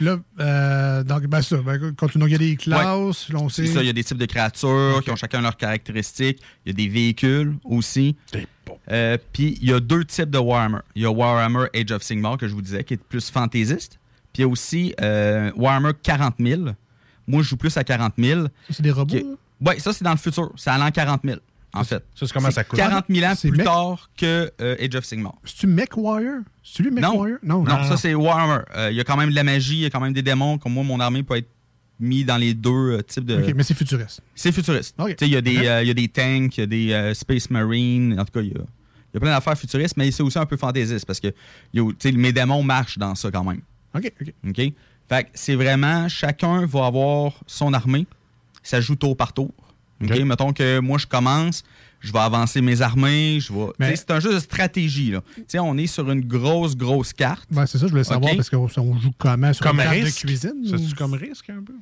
Là, euh, donc, ben, ça, ben, quand tu regardes les classes, là, on sait. C'est ça, il y a des types de créatures qui ont chacun leurs caractéristiques. Il y a des véhicules aussi. Euh, Puis il y a deux types de Warhammer. Il y a Warhammer Age of Sigmar, que je vous disais, qui est plus fantaisiste. Puis il y a aussi euh, Warhammer 40 000. Moi, je joue plus à 40 000. Ça, c'est des robots? Oui, ça, c'est dans le futur. C'est à l'an 40 000, en fait. ça, c'est comment ça coûte? 40 000 ans C'est plus tard que euh, Age of Sigmar. C'est-tu MechWarrior? C'est-tu lui, Non. Non, Non, ça c'est Warhammer. Euh, Il y a quand même de la magie, il y a quand même des démons. Comme moi, mon armée peut être mis dans les deux euh, types de. Ok, mais c'est futuriste. C'est futuriste. Ok. Tu sais, Il y, a des, euh, il y a des tanks, il y a des euh, Space Marines. En tout cas, il y a, il y a plein d'affaires futuristes, mais c'est aussi un peu fantaisiste parce que y a- mes démons marchent dans ça quand même. OK, OK. OK? Fait que c'est vraiment, chacun va avoir son armée. Ça joue tour par tour. OK? Mettons que moi, je commence, je vais avancer mes armées, je vais. Mais- C'est un jeu de stratégie. Là. Tu sais, on est sur une grosse, grosse carte. Ouais, c'est ça, je voulais savoir parce qu'on on joue comment sur Comme une table de risque. cuisine? C'est-tu ou- comme risque un peu?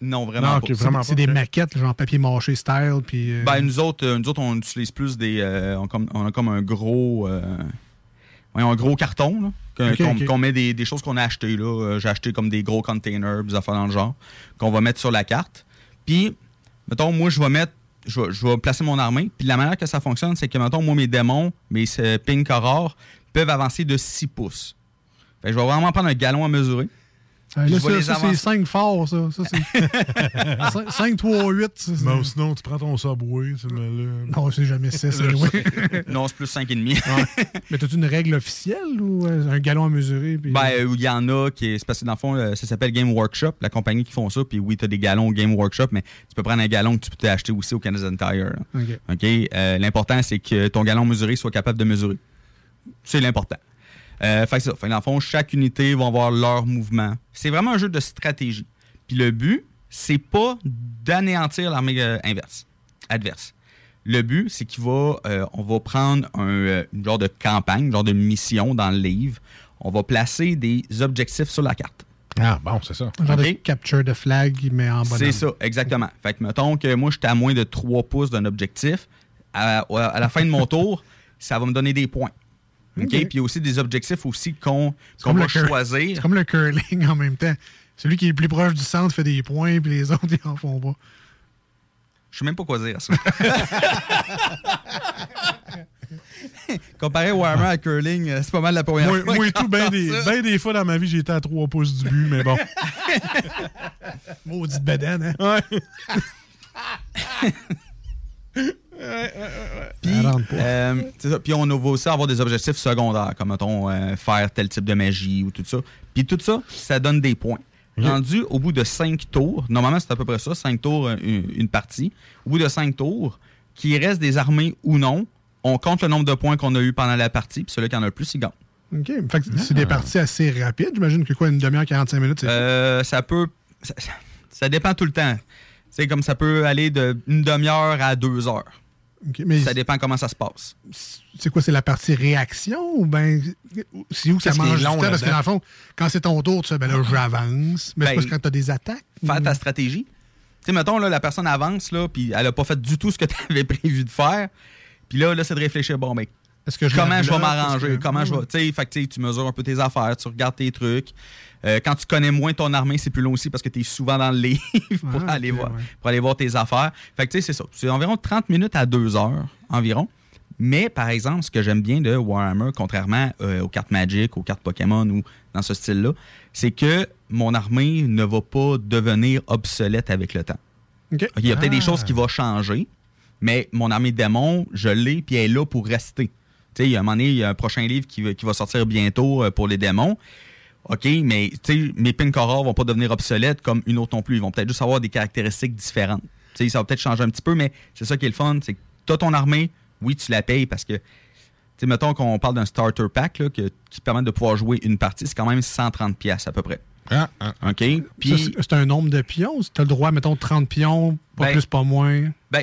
Non, vraiment Non, C'est des maquettes, genre papier mâché style, puis... euh, Ben, nous autres, euh, nous autres, on utilise plus des. euh, on, comme- on a comme un gros. euh, voyons, un gros carton, qu'on met des, des choses qu'on a achetées. là. J'ai acheté comme des gros containers, des affaires dans le genre, qu'on va mettre sur la carte. Puis, mettons, moi, je vais mettre. Je vais, je vais placer mon armée. Puis la manière que ça fonctionne, c'est que, mettons, moi, mes démons, mes euh, pink rares, peuvent avancer de 6 pouces. Fait que je vais vraiment prendre un galon à mesurer. Ah, là, ça, c'est avancer. 5 forts, ça. ça c'est 5, 3, 8. Ça, c'est- Ben, sinon, tu prends ton subway, tu mets là. Non, c'est jamais 6. non, c'est plus 5,5. Mais t'as-tu une règle officielle ou euh, un galon à mesurer? Puis... Ben, euh, il y en a qui est. C'est parce que dans le fond, euh, ça s'appelle Game Workshop, la compagnie qui font ça. Puis oui, tu as des galons Game Workshop, mais tu peux prendre un galon que tu peux t'acheter aussi au Canadian Tire. là. OK? Euh, L'important, c'est que ton galon mesuré soit capable de mesurer. C'est l'important. Euh, fait que ça. Fait que dans le fond, chaque unité va avoir leur mouvement. C'est vraiment un jeu de stratégie. Puis le but, c'est pas d'anéantir l'armée euh, inverse, adverse. Le but, c'est qu'il va, euh, on va prendre un euh, une genre de campagne, une genre de mission dans le livre. On va placer des objectifs sur la carte. Ah, bon, c'est ça. Un genre de capture de flag, mais en bonhomme. C'est ça, exactement. Fait que mettons que moi, j'étais à moins de 3 pouces d'un objectif. À, à la fin de mon tour, ça va me donner des points. OK? Puis il y a aussi des objectifs aussi qu'on comme va choisir. C'est comme le curling en même temps. Celui qui est le plus proche du centre fait des points, puis les autres, ils en font pas. Je sais même pas quoi dire à ça. Comparé Warhammer à curling, euh, c'est pas mal la première Moi, fois. moi et tout, ben qu'on des, ben des fois dans ma vie, j'ai été à 3 pouces du but, mais bon. Maudite bedaine, hein? Puis on va aussi avoir des objectifs secondaires, comme mettons euh, faire tel type de magie ou tout ça. Puis tout ça, ça donne des points. Rendu au bout de cinq tours, normalement c'est à peu près ça, cinq tours, euh, une, une partie. Au bout de cinq tours, qu'il reste des armées ou non, on compte le nombre de points qu'on a eu pendant la partie, puis celui qui en a le plus, il gagne. OK. Fait que c'est des parties assez rapides. J'imagine que quoi, une demi-heure, 45 minutes, c'est Euh, ça peut. Ça, dépend tout le temps. C'est comme ça peut aller de une demi-heure à deux heures. Mais Ça dépend comment ça se passe. c'est quoi, c'est la partie réaction ou ben c'est où ça mange du long temps? Parce que dans le fond, quand c'est ton tour, tu fais, ben là, j'avance. Mais c'est Ben, parce que quand t'as des attaques. Faire ou- ta stratégie. Tu sais, mettons, là, la personne avance, là, puis elle a pas fait du tout ce que tu avais prévu de faire. Puis là, là c'est de réfléchir, bon, ben, Est-ce que je comment je vais m'arranger? Que- Comment je vais. Tu fait que, mesures un peu tes affaires, tu regardes tes trucs. Euh, quand tu connais moins ton armée, c'est plus long aussi parce que tu es souvent dans le livre pour, Ah, aller ok, voir, ouais. pour aller voir tes affaires. Fait que tu sais, c'est ça. C'est environ 30 minutes à 2 heures environ. Mais par exemple, ce que j'aime bien de Warhammer, contrairement euh, aux cartes Magic, aux cartes Pokémon ou dans ce style-là, c'est que mon armée ne va pas devenir obsolète avec le temps. Il y a peut-être des Ah. choses qui vont changer, mais mon armée de démons, je l'ai, puis elle est là pour rester. Tu sais, il y a un moment donné, il y a un prochain livre qui, va- qui va sortir bientôt euh, pour les démons. OK, mais tu sais, mes pink horrors vont pas devenir obsolètes comme une autre non plus. Ils vont peut-être juste avoir des caractéristiques différentes. Tu sais, ça va peut-être changer un petit peu, mais c'est ça qui est le fun. C'est que tu as ton armée, oui, tu la payes parce que, tu sais, mettons qu'on parle d'un starter pack là, que- qui te permet de pouvoir jouer une partie, c'est quand même 130$ piastres à peu près. Ah, OK? Ça, Puis. c'est- un nombre de pions? Tu as le droit, mettons, 30 pions, pas Ben, plus, pas moins? Ben,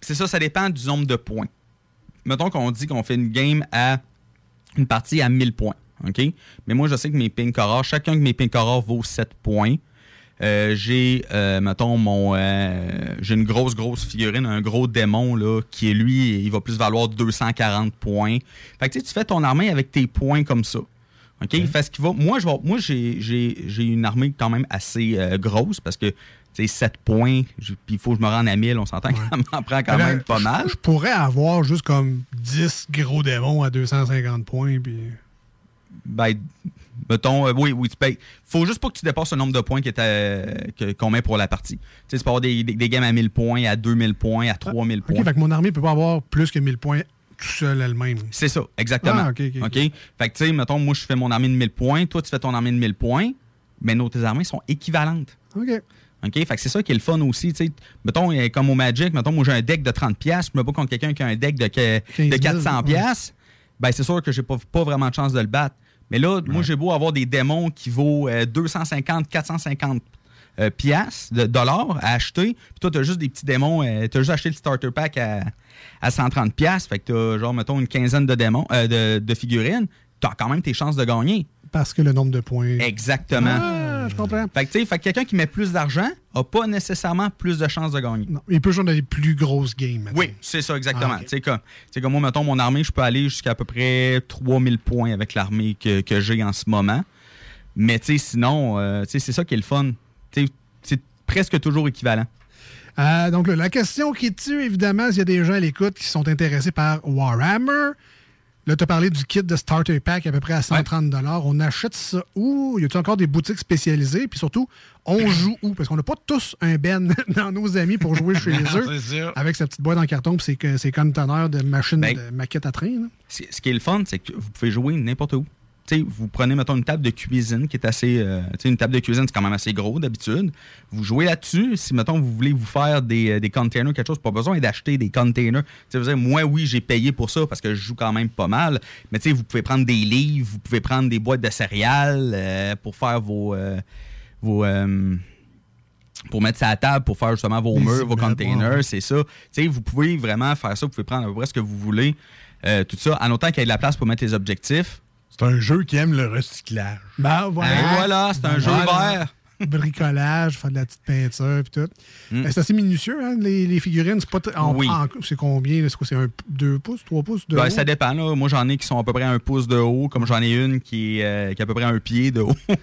c'est ça, ça dépend du nombre de points. Mettons qu'on dit qu'on fait une game à une partie à 1000 points. OK? Mais moi, je sais que mes pink horrors, chacun de mes pink horrors vaut 7 points. Euh, j'ai, euh, mettons, mon. euh, j'ai une grosse, grosse figurine, un gros démon, là, qui est lui, il va plus valoir 240 points. Fait que tu fais ton armée avec tes points comme ça. OK? Fait ce qui va. Moi, je vais, moi j'ai, j'ai, j'ai une armée quand même assez grosse parce que, 7 points, puis il faut que je me rende à 1000, on s'entend que ça m'en prend quand là, même pas mal. Je, pourrais avoir juste comme 10 gros démons à 250 points. Puis... Ben, mettons, euh, oui, oui, tu payes. Faut juste pas que tu dépasses le nombre de points à- que- qu'on met pour la partie. Tu sais, tu peux avoir des, des, des games à 1000 points, à 2000 points, à 3000 OK, points. fait que mon armée peut pas avoir plus que 1000 points tout seul elle-même. C'est ça, exactement. Ah, ok, ok, ok? Fait que, tu sais, mettons, moi, je fais mon armée de 1000 points, toi, tu fais ton armée de 1000 points, mais nos tes armées sont équivalentes. OK. OK? Fait que c'est ça qui est le fun aussi. tu. Mettons, euh, comme au Magic, mettons, moi, j'ai un deck de 30$, piastres, je me bats contre quelqu'un qui a un deck de, que- 15 000, de 400$, ouais. piastres, ben, c'est sûr que j'ai pas, pas vraiment de chance de le battre. Mais là, moi, j'ai beau avoir des démons qui vaut euh, 250, 450 euh, piastres, de dollars à acheter, puis toi, t'as juste des petits démons, euh, t'as juste acheté le starter pack à, à 130$, piastres, fait que t'as, genre, mettons, une quinzaine de démons, euh, de, de figurines, t'as quand même tes chances de gagner. Parce que le nombre de points. Exactement. Ah, je comprends. Fait que, tu sais, fait que quelqu'un qui met plus d'argent n'a pas nécessairement plus de chances de gagner. Non, il peut jouer dans les plus grosses games. maintenant. Oui, c'est ça, exactement. Ah, ok. Tu sais, comme, moi, mettons, mon armée, je peux aller jusqu'à à peu près 3000 points avec l'armée que, que j'ai en ce moment. Mais, tu sais, sinon, euh, c'est ça qui est le fun. C'est presque toujours équivalent. Euh, donc, là, la question qui tue, évidemment, s'il y a des gens à l'écoute qui sont intéressés par Warhammer. Là, tu as parlé du kit de Starter Pack à peu près à 130 On achète ça où? Y a-t-il encore des boutiques spécialisées? Puis surtout, on joue où? Parce qu'on n'a pas tous un Ben dans nos amis pour jouer chez Non, eux. Avec sa petite boîte en carton et ses, ses conteneurs de machines Ben, de maquettes à train. là. Ce qui est le fun, c'est que vous pouvez jouer n'importe où. Vous prenez, mettons, une table de cuisine qui est assez. euh, une table de cuisine, c'est quand même assez gros d'habitude. Vous jouez là-dessus. Si, mettons, vous voulez vous faire des, euh, des containers, quelque chose, pas besoin d'acheter des containers. Vous dire, moi, oui, j'ai payé pour ça parce que je joue quand même pas mal. Mais vous pouvez prendre des livres, vous pouvez prendre des boîtes de céréales euh, pour faire vos. euh, vos pour mettre ça à table, pour faire justement vos murs, vos containers, c'est ça. Vous pouvez vraiment faire ça, vous pouvez prendre à peu près ce que vous voulez, tout ça, en autant qu'il y ait de la place pour mettre les objectifs. C'est un jeu qui aime le recyclage. Ben, voilà. Voilà, c'est un jeu vert. Bricolage, faire de la petite peinture puis tout. Mm. Ben, c'est assez minutieux, hein, les, les figurines. C'est pas en- Oui. en- c'est combien? là? C'est quoi? C'est un 2 pouces, 3 pouces de Ben, haut? ça dépend. Là. Moi, j'en ai qui sont à peu près un pouce de haut, comme j'en ai une qui est, euh, qui est à peu près un pied de haut. Tu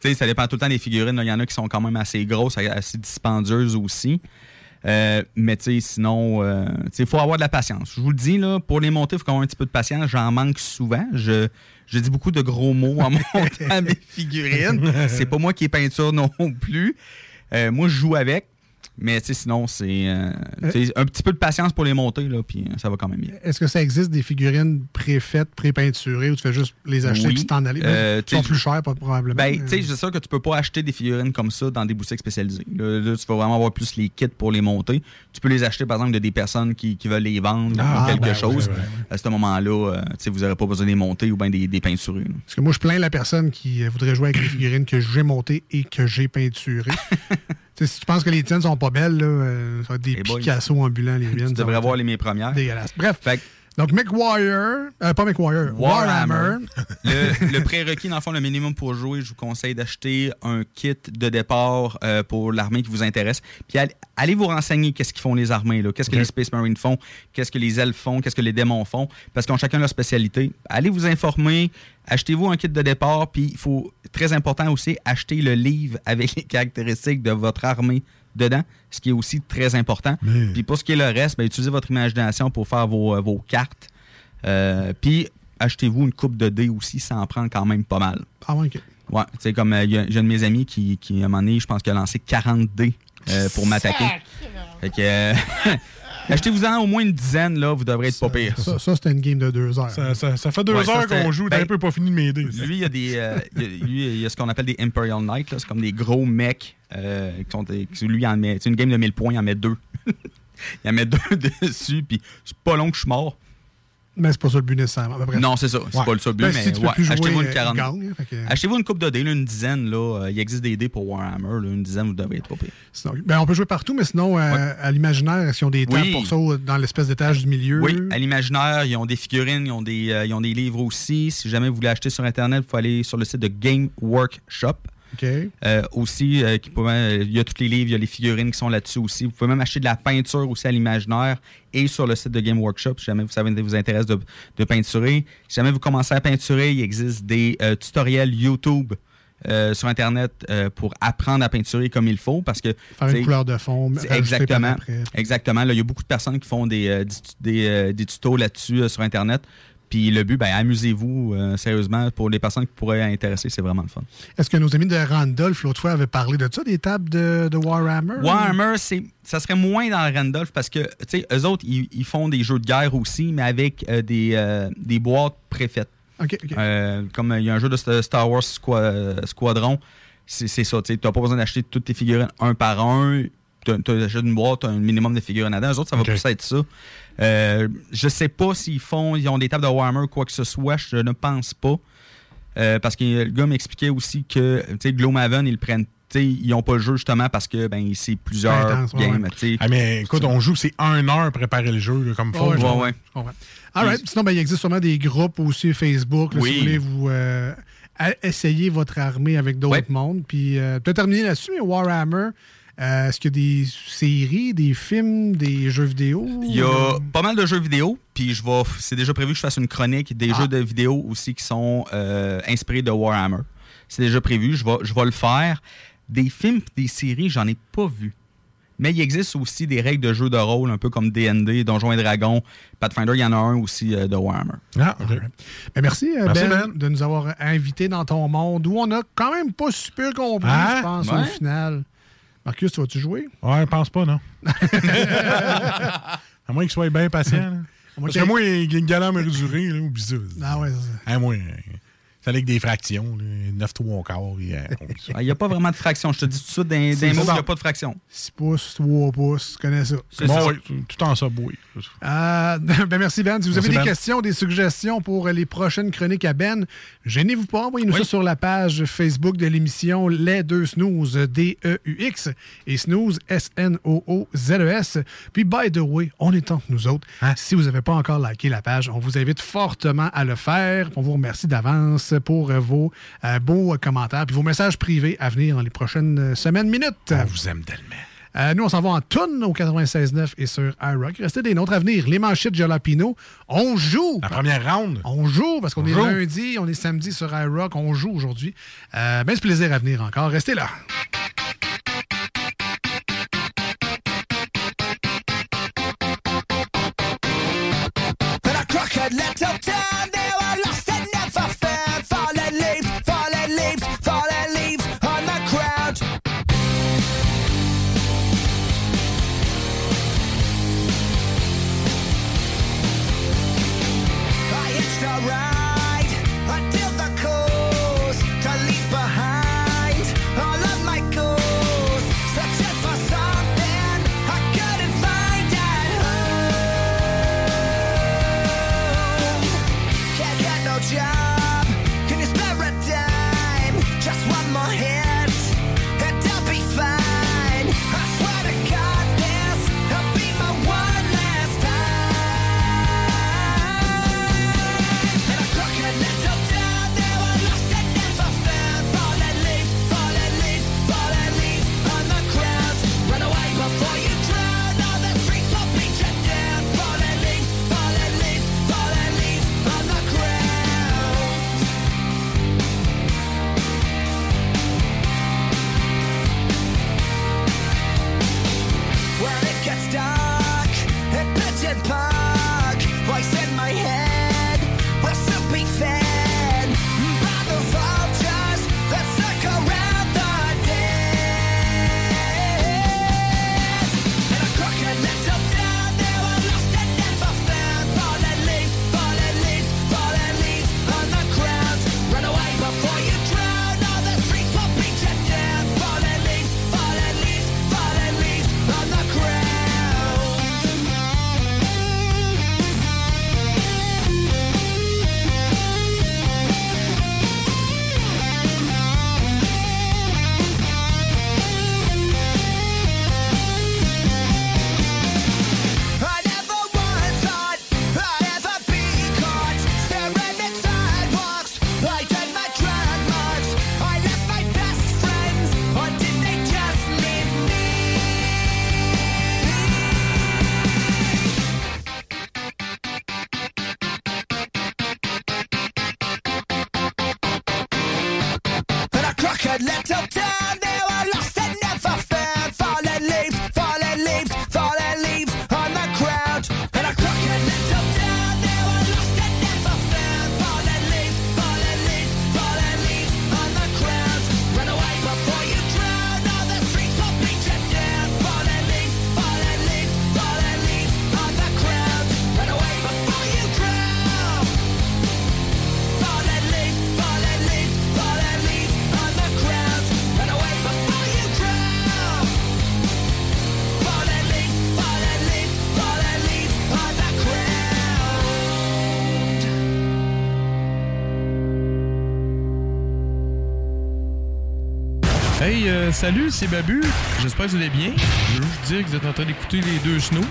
sais, ça dépend tout le temps des figurines. Il y en a qui sont quand même assez grosses, assez dispendieuses aussi. Euh, mais tu sais, sinon, euh, tu sais, il faut avoir de la patience. Je vous le dis, là, pour les monter, il faut quand même un petit peu de patience. J'en manque souvent. Je, je dis beaucoup de gros mots en montant mes figurines. C'est pas moi qui ai peinture non plus. Euh, moi, je joue avec. Mais sinon, c'est euh, sais, un petit peu de patience pour les monter, là, puis euh, ça va quand même bien. Est-ce que ça existe des figurines préfaites, pré-peinturées, ou tu fais juste les acheter Oui. puis t'en aller? Euh, Ils sont plus chers, probablement. Ben, c'est sûr que tu peux pas acheter des figurines comme ça dans des boutiques spécialisées. Là, là, tu vas vraiment avoir plus les kits pour les monter. Tu peux les acheter, par exemple, de des personnes qui, qui veulent les vendre Ah, ou quelque ben, chose. ouais, ouais, À ce moment-là, euh, vous n'aurez pas besoin de les monter ou bien des, des peinturés. là. Parce que moi, je plains la personne qui euh, voudrait jouer avec les figurines que j'ai montées et que j'ai peinturées. Si tu penses que les tiennes sont pas belles, là, euh, ça va être des Eh boy. Picasso ambulants, les miennes. Tu devrais voir les mes premières. Dégueulasse. Bref. Donc, McWire, euh, pas McWire, Warhammer. Warhammer. le, le prérequis, dans le fond, le minimum pour jouer, je vous conseille d'acheter un kit de départ euh, pour l'armée qui vous intéresse. Puis allez, vous renseigner qu'est-ce qu'ils font les armées, là. qu'est-ce que les Space Marines font, qu'est-ce que les elfes font, qu'est-ce que les démons font, parce qu'ils ont chacun leur spécialité. Allez vous informer, achetez-vous un kit de départ, puis il faut, très important aussi, acheter le livre avec les caractéristiques de votre armée dedans, ce qui est aussi très important. Puis pour ce qui est le reste, ben, utilisez votre imagination pour faire vos, euh, vos cartes. Euh, puis achetez-vous une coupe de dés aussi, ça en prend quand même pas mal. Ah ouais, OK. Ouais, tu sais, comme euh, il y a- j'ai un de mes amis qui, qui, à un moment donné, je pense qu'il a lancé 40 dés euh, pour m'attaquer. Fait que. euh, Achetez-vous-en au moins une dizaine, là, vous devrez être pas pire. Ça, ça c'était une game de deux heures. Ça, ça- ça fait deux Ouais, heures qu'on joue, t'as ben, un peu pas fini de m'aider. Lui, il y a des. euh, il y a- lui, il y a ce qu'on appelle des Imperial Knights, là. C'est comme des gros mecs. euh, qui sont, des- qui- lui, il en met. C'est une game de 1000 points, il en met deux. il en met deux dessus, puis c'est pas long que je suis mort. Mais c'est pas ça le but nécessairement. Bref. Non, c'est ça. C'est Ouais. pas le le but, Ben, mais si ouais, achetez-vous euh, une 40. gagne, hein, fait que- Achetez-vous une coupe de dés, là, une dizaine. Là, Euh, il existe des dés pour Warhammer. Là, une dizaine, vous devez être pas pire. Sinon, ben, on peut jouer partout, mais sinon, euh, à l'imaginaire, est-ce qu'ils ont des tables Oui. pour ça dans l'espèce d'étage du milieu? Oui, à l'imaginaire, ils ont des figurines, ils ont des, euh, ils ont des livres aussi. Si jamais vous voulez acheter sur Internet, il faut aller sur le site de Game Workshop. OK. Euh, aussi, euh, qui euh, il y a tous les livres, il y a les figurines qui sont là-dessus aussi. Vous pouvez même acheter de la peinture aussi à l'imaginaire et sur le site de Game Workshop, si jamais vous, savez, vous intéresse de, de peinturer. Si jamais vous commencez à peinturer, il existe des euh, tutoriels YouTube euh, sur Internet euh, pour apprendre à peinturer comme il faut. Parce que, Faire une couleur de fond, Exactement. Exactement. Là, il y a beaucoup de personnes qui font des, euh, des, des, des tutos là-dessus sur Internet. Puis le but, ben, amusez-vous euh, sérieusement. Pour les personnes qui pourraient intéresser, c'est vraiment le fun. Est-ce que nos amis de Randolph, l'autre fois, avaient parlé de ça, des tables de, de Warhammer? Warhammer, c'est, ça serait moins dans le Randolph parce que, tu sais, eux autres, ils, ils font des jeux de guerre aussi, mais avec euh, des, euh, des boîtes préfaites. OK, OK. Euh, comme il y a un jeu de Sta- Star Wars Squa- Squadron, c'est, c'est ça, tu n'as pas besoin d'acheter toutes tes figurines un par un. Tu achètes une boîte, tu as un minimum de figurines dedans. Eux autres, ça va plus être ça. Euh, je sais pas s'ils font, ils ont des tables de Warhammer ou quoi que ce soit, je ne pense pas. Euh, parce que le gars m'expliquait aussi que, tu sais, Gloomhaven, ils le prennent. ils n'ont pas le jeu justement parce que ben c'est plusieurs Intense, ouais, games. ouais. Ah, mais écoute, on joue, c'est un heure préparer le jeu, là, comme faut. Ouais. All right. Sinon, ben, il existe sûrement des groupes aussi Facebook. là, Oui. Si vous voulez vous euh, essayer votre armée avec d'autres mondes. Puis, euh, tu as terminé là-dessus, mais Warhammer, euh, est-ce qu'il y a des séries, des films, des jeux vidéo? Il y a pas mal de jeux vidéo, puis je vais. C'est déjà prévu que je fasse une chronique des Ah. jeux de vidéo aussi qui sont euh, inspirés de Warhammer. C'est déjà prévu, je vais, je vais le faire. Des films, des séries, j'en ai pas vu. Mais il existe aussi des règles de jeu de rôle, un peu comme D&D, Donjons et Dragons, Pathfinder, il y en a un aussi euh, de Warhammer. Ah, Ben, merci, euh, Merci, ben, Ben. de nous avoir invités dans ton monde où on a quand même pas super compris, Hein? je pense, Ouais. au final. Marcus, tu vas-tu jouer? Ouais, je pense pas, non. à moins qu'il soit bien patient. là. moins Parce que qu'il- moi, il y a une galère mesurée, là, oublie ça. Ah ouais, c'est ça. Ah, moi, c'est avec des fractions, là, 9 3 quarts. et, euh, oublie ça. Il n'y a pas vraiment de fraction. Je te dis tout de suite, mots, il ça. n'y a pas de fraction. 6 pouces, 3 pouces, tu connais ça. C'est Bon, ça. tout en. Euh, ben merci Ben. Si vous Merci, avez des Ben. questions, des suggestions pour les prochaines chroniques à Ben, gênez-vous pas, envoyez-nous ça sur la page Facebook de l'émission Les Deux Snooze, D-E-U-X, et Snooze, S-N-O-O-Z-E-S. E Puis, by the way, on est entre nous autres. Si vous n'avez pas encore liké la page, on vous invite fortement à le faire. On vous remercie d'avance pour euh, vos euh, beaux commentaires puis vos messages privés à venir dans les prochaines euh, semaines, minutes. On vous aime tellement. Euh, nous, on s'en va en tonne au 96.9 et sur iRock. Restez des nôtres à venir. Les manchettes Jalapino, on joue. La première round. On joue parce qu'on On est joue. lundi, on est samedi sur iRock. On joue aujourd'hui. Euh, ben, c'est plaisir à venir encore. Restez là. Salut, c'est Babu. J'espère que vous allez bien. Je veux juste dire que vous êtes en train d'écouter les deux snows.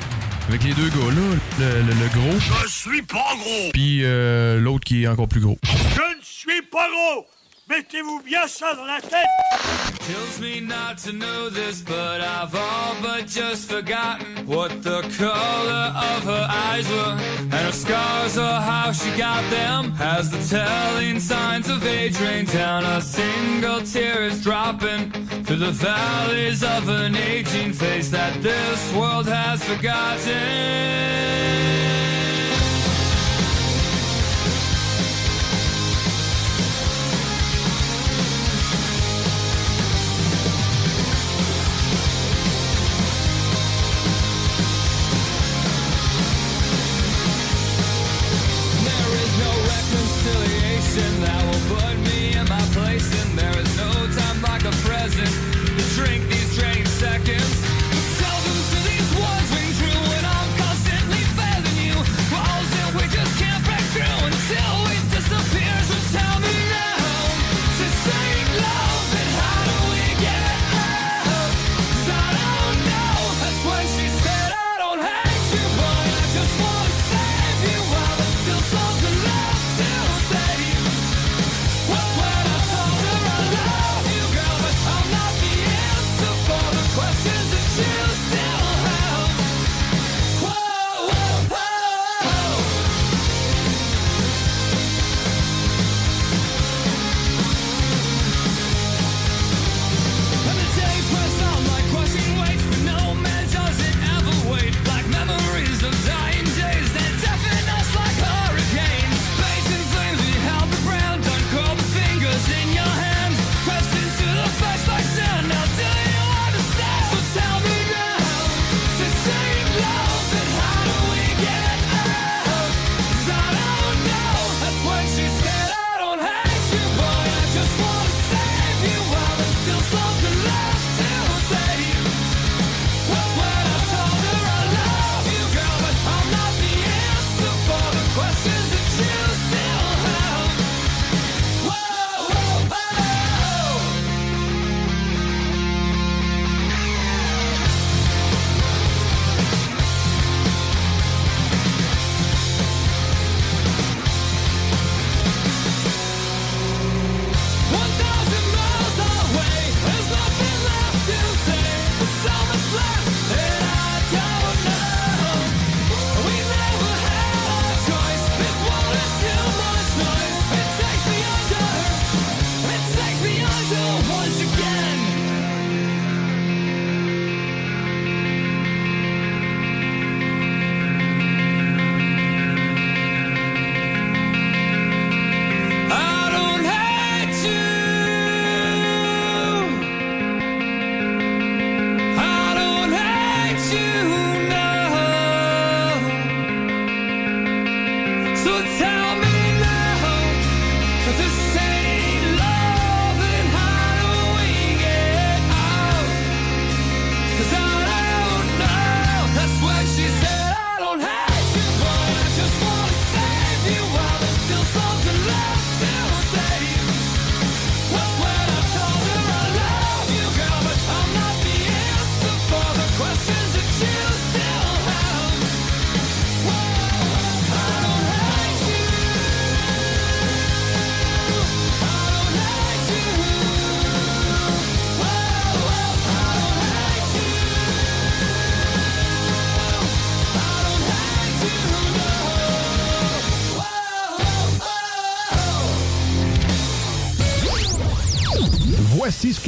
Avec les deux gars-là, le, le- le gros. Je suis pas gros! Puis euh, l'autre qui est encore plus gros. Je ne suis pas gros! Mettez-vous bien ça dans la tête Kills me not to know this, but I've all but just forgotten what the color of her eyes were. And her scars or how she got them. Has the telling signs of age rain down. A single tear is dropping through the valleys of an aging face that this world has forgotten.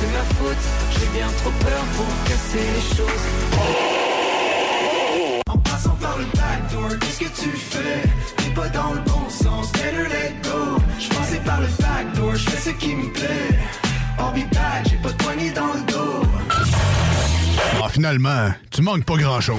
c'est ma faute. J'ai bien trop peur pour casser les choses. En passant par le backdoor, qu'est-ce que tu fais? T'es pas dans le bon sens, better let go. Je passais par le backdoor, je fais ce qui me plaît. I'll be back, j'ai pas de poignée dans le dos. Ah, finalement, tu manques pas grand-chose.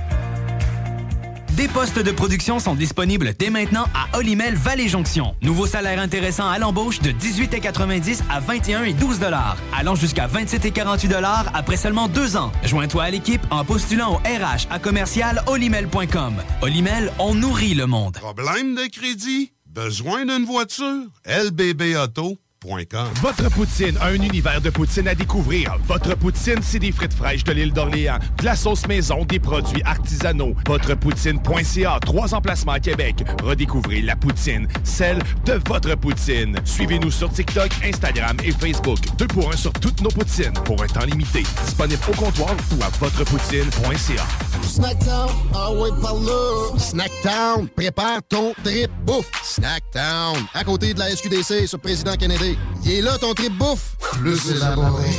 Des postes de production sont disponibles dès maintenant à Olimel Valley Jonction. Nouveau salaire intéressant à l'embauche de 18,90 à 21 et 12 dollars, allant jusqu'à 27 et 48 dollars après seulement deux ans. Joins-toi à l'équipe en postulant au RH à commercial olimel.com. Olimel, on nourrit le monde. Problème de crédit? Besoin d'une voiture? LBB Auto.com. Votre poutine a un univers de poutine à découvrir. Votre poutine, c'est des frites fraîches de l'île d'Orléans, de la sauce maison, des produits artisanaux. Votrepoutine.ca, trois emplacements à Québec. Redécouvrez la poutine, celle de votre poutine. Suivez-nous sur TikTok, Instagram et Facebook. Deux pour un sur toutes nos poutines, pour un temps limité. Disponible au comptoir ou à votrepoutine.ca. Snackdown, ah ouais, par là. Snackdown, prépare ton trip bouffe. Snackdown, à côté de la SQDC sur Président Kennedy. Il est là ton trip bouffe. Plus élaboré.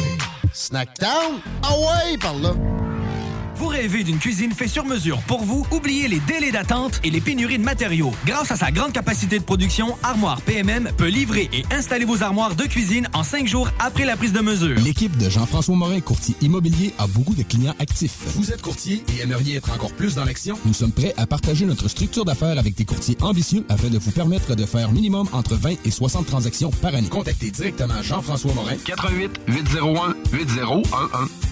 Snackdown, ah ouais, par là. Vous rêvez d'une cuisine faite sur mesure pour vous? Oubliez les délais d'attente et les pénuries de matériaux. Grâce à sa grande capacité de production, Armoire PMM peut livrer et installer vos armoires de cuisine en cinq jours après la prise de mesure. L'équipe de Jean-François Morin, courtier immobilier, a beaucoup de clients actifs. Vous êtes courtier et aimeriez être encore plus dans l'action? Nous sommes prêts à partager notre structure d'affaires avec des courtiers ambitieux afin de vous permettre de faire minimum entre 20 et 60 transactions par année. Contactez directement Jean-François Morin. 88 801 8011.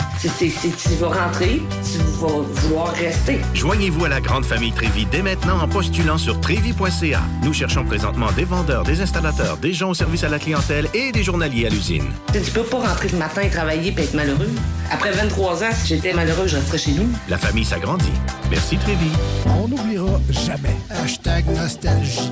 C'est- tu vas rentrer, tu vas vouloir rester. Joignez-vous à la grande famille Trévi dès maintenant en postulant sur trévi.ca. Nous cherchons présentement des vendeurs, des installateurs, des gens au service à la clientèle et des journaliers à l'usine. Tu peux pas rentrer le matin et travailler et être malheureux. Après 23 ans, si j'étais malheureux, je resterais chez nous. La famille s'agrandit. Merci Trévi. On n'oubliera jamais. Hashtag nostalgie.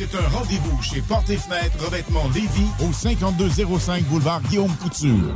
C'est un rendez-vous chez Porte et Fenêtre Revêtement Lévis au 5205 boulevard Guillaume Couture.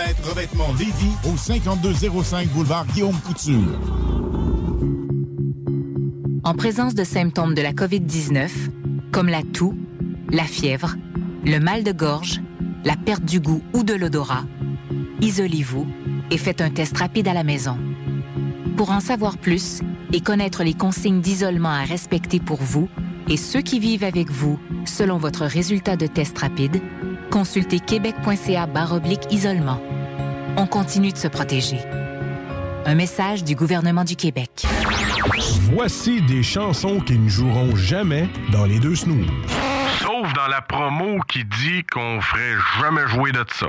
Revêtement au 5205 boulevard Guillaume Couture. En présence de symptômes de la COVID-19, comme la toux, la fièvre, le mal de gorge, la perte du goût ou de l'odorat, isolez-vous et faites un test rapide à la maison. Pour en savoir plus et connaître les consignes d'isolement à respecter pour vous et ceux qui vivent avec vous selon votre résultat de test rapide, consultez québec.ca baroblique isolement. On continue de se protéger. Un message du gouvernement du Québec. Voici des chansons qui ne joueront jamais dans les deux snooze. Sauf dans la promo qui dit qu'on ferait jamais jouer de ça.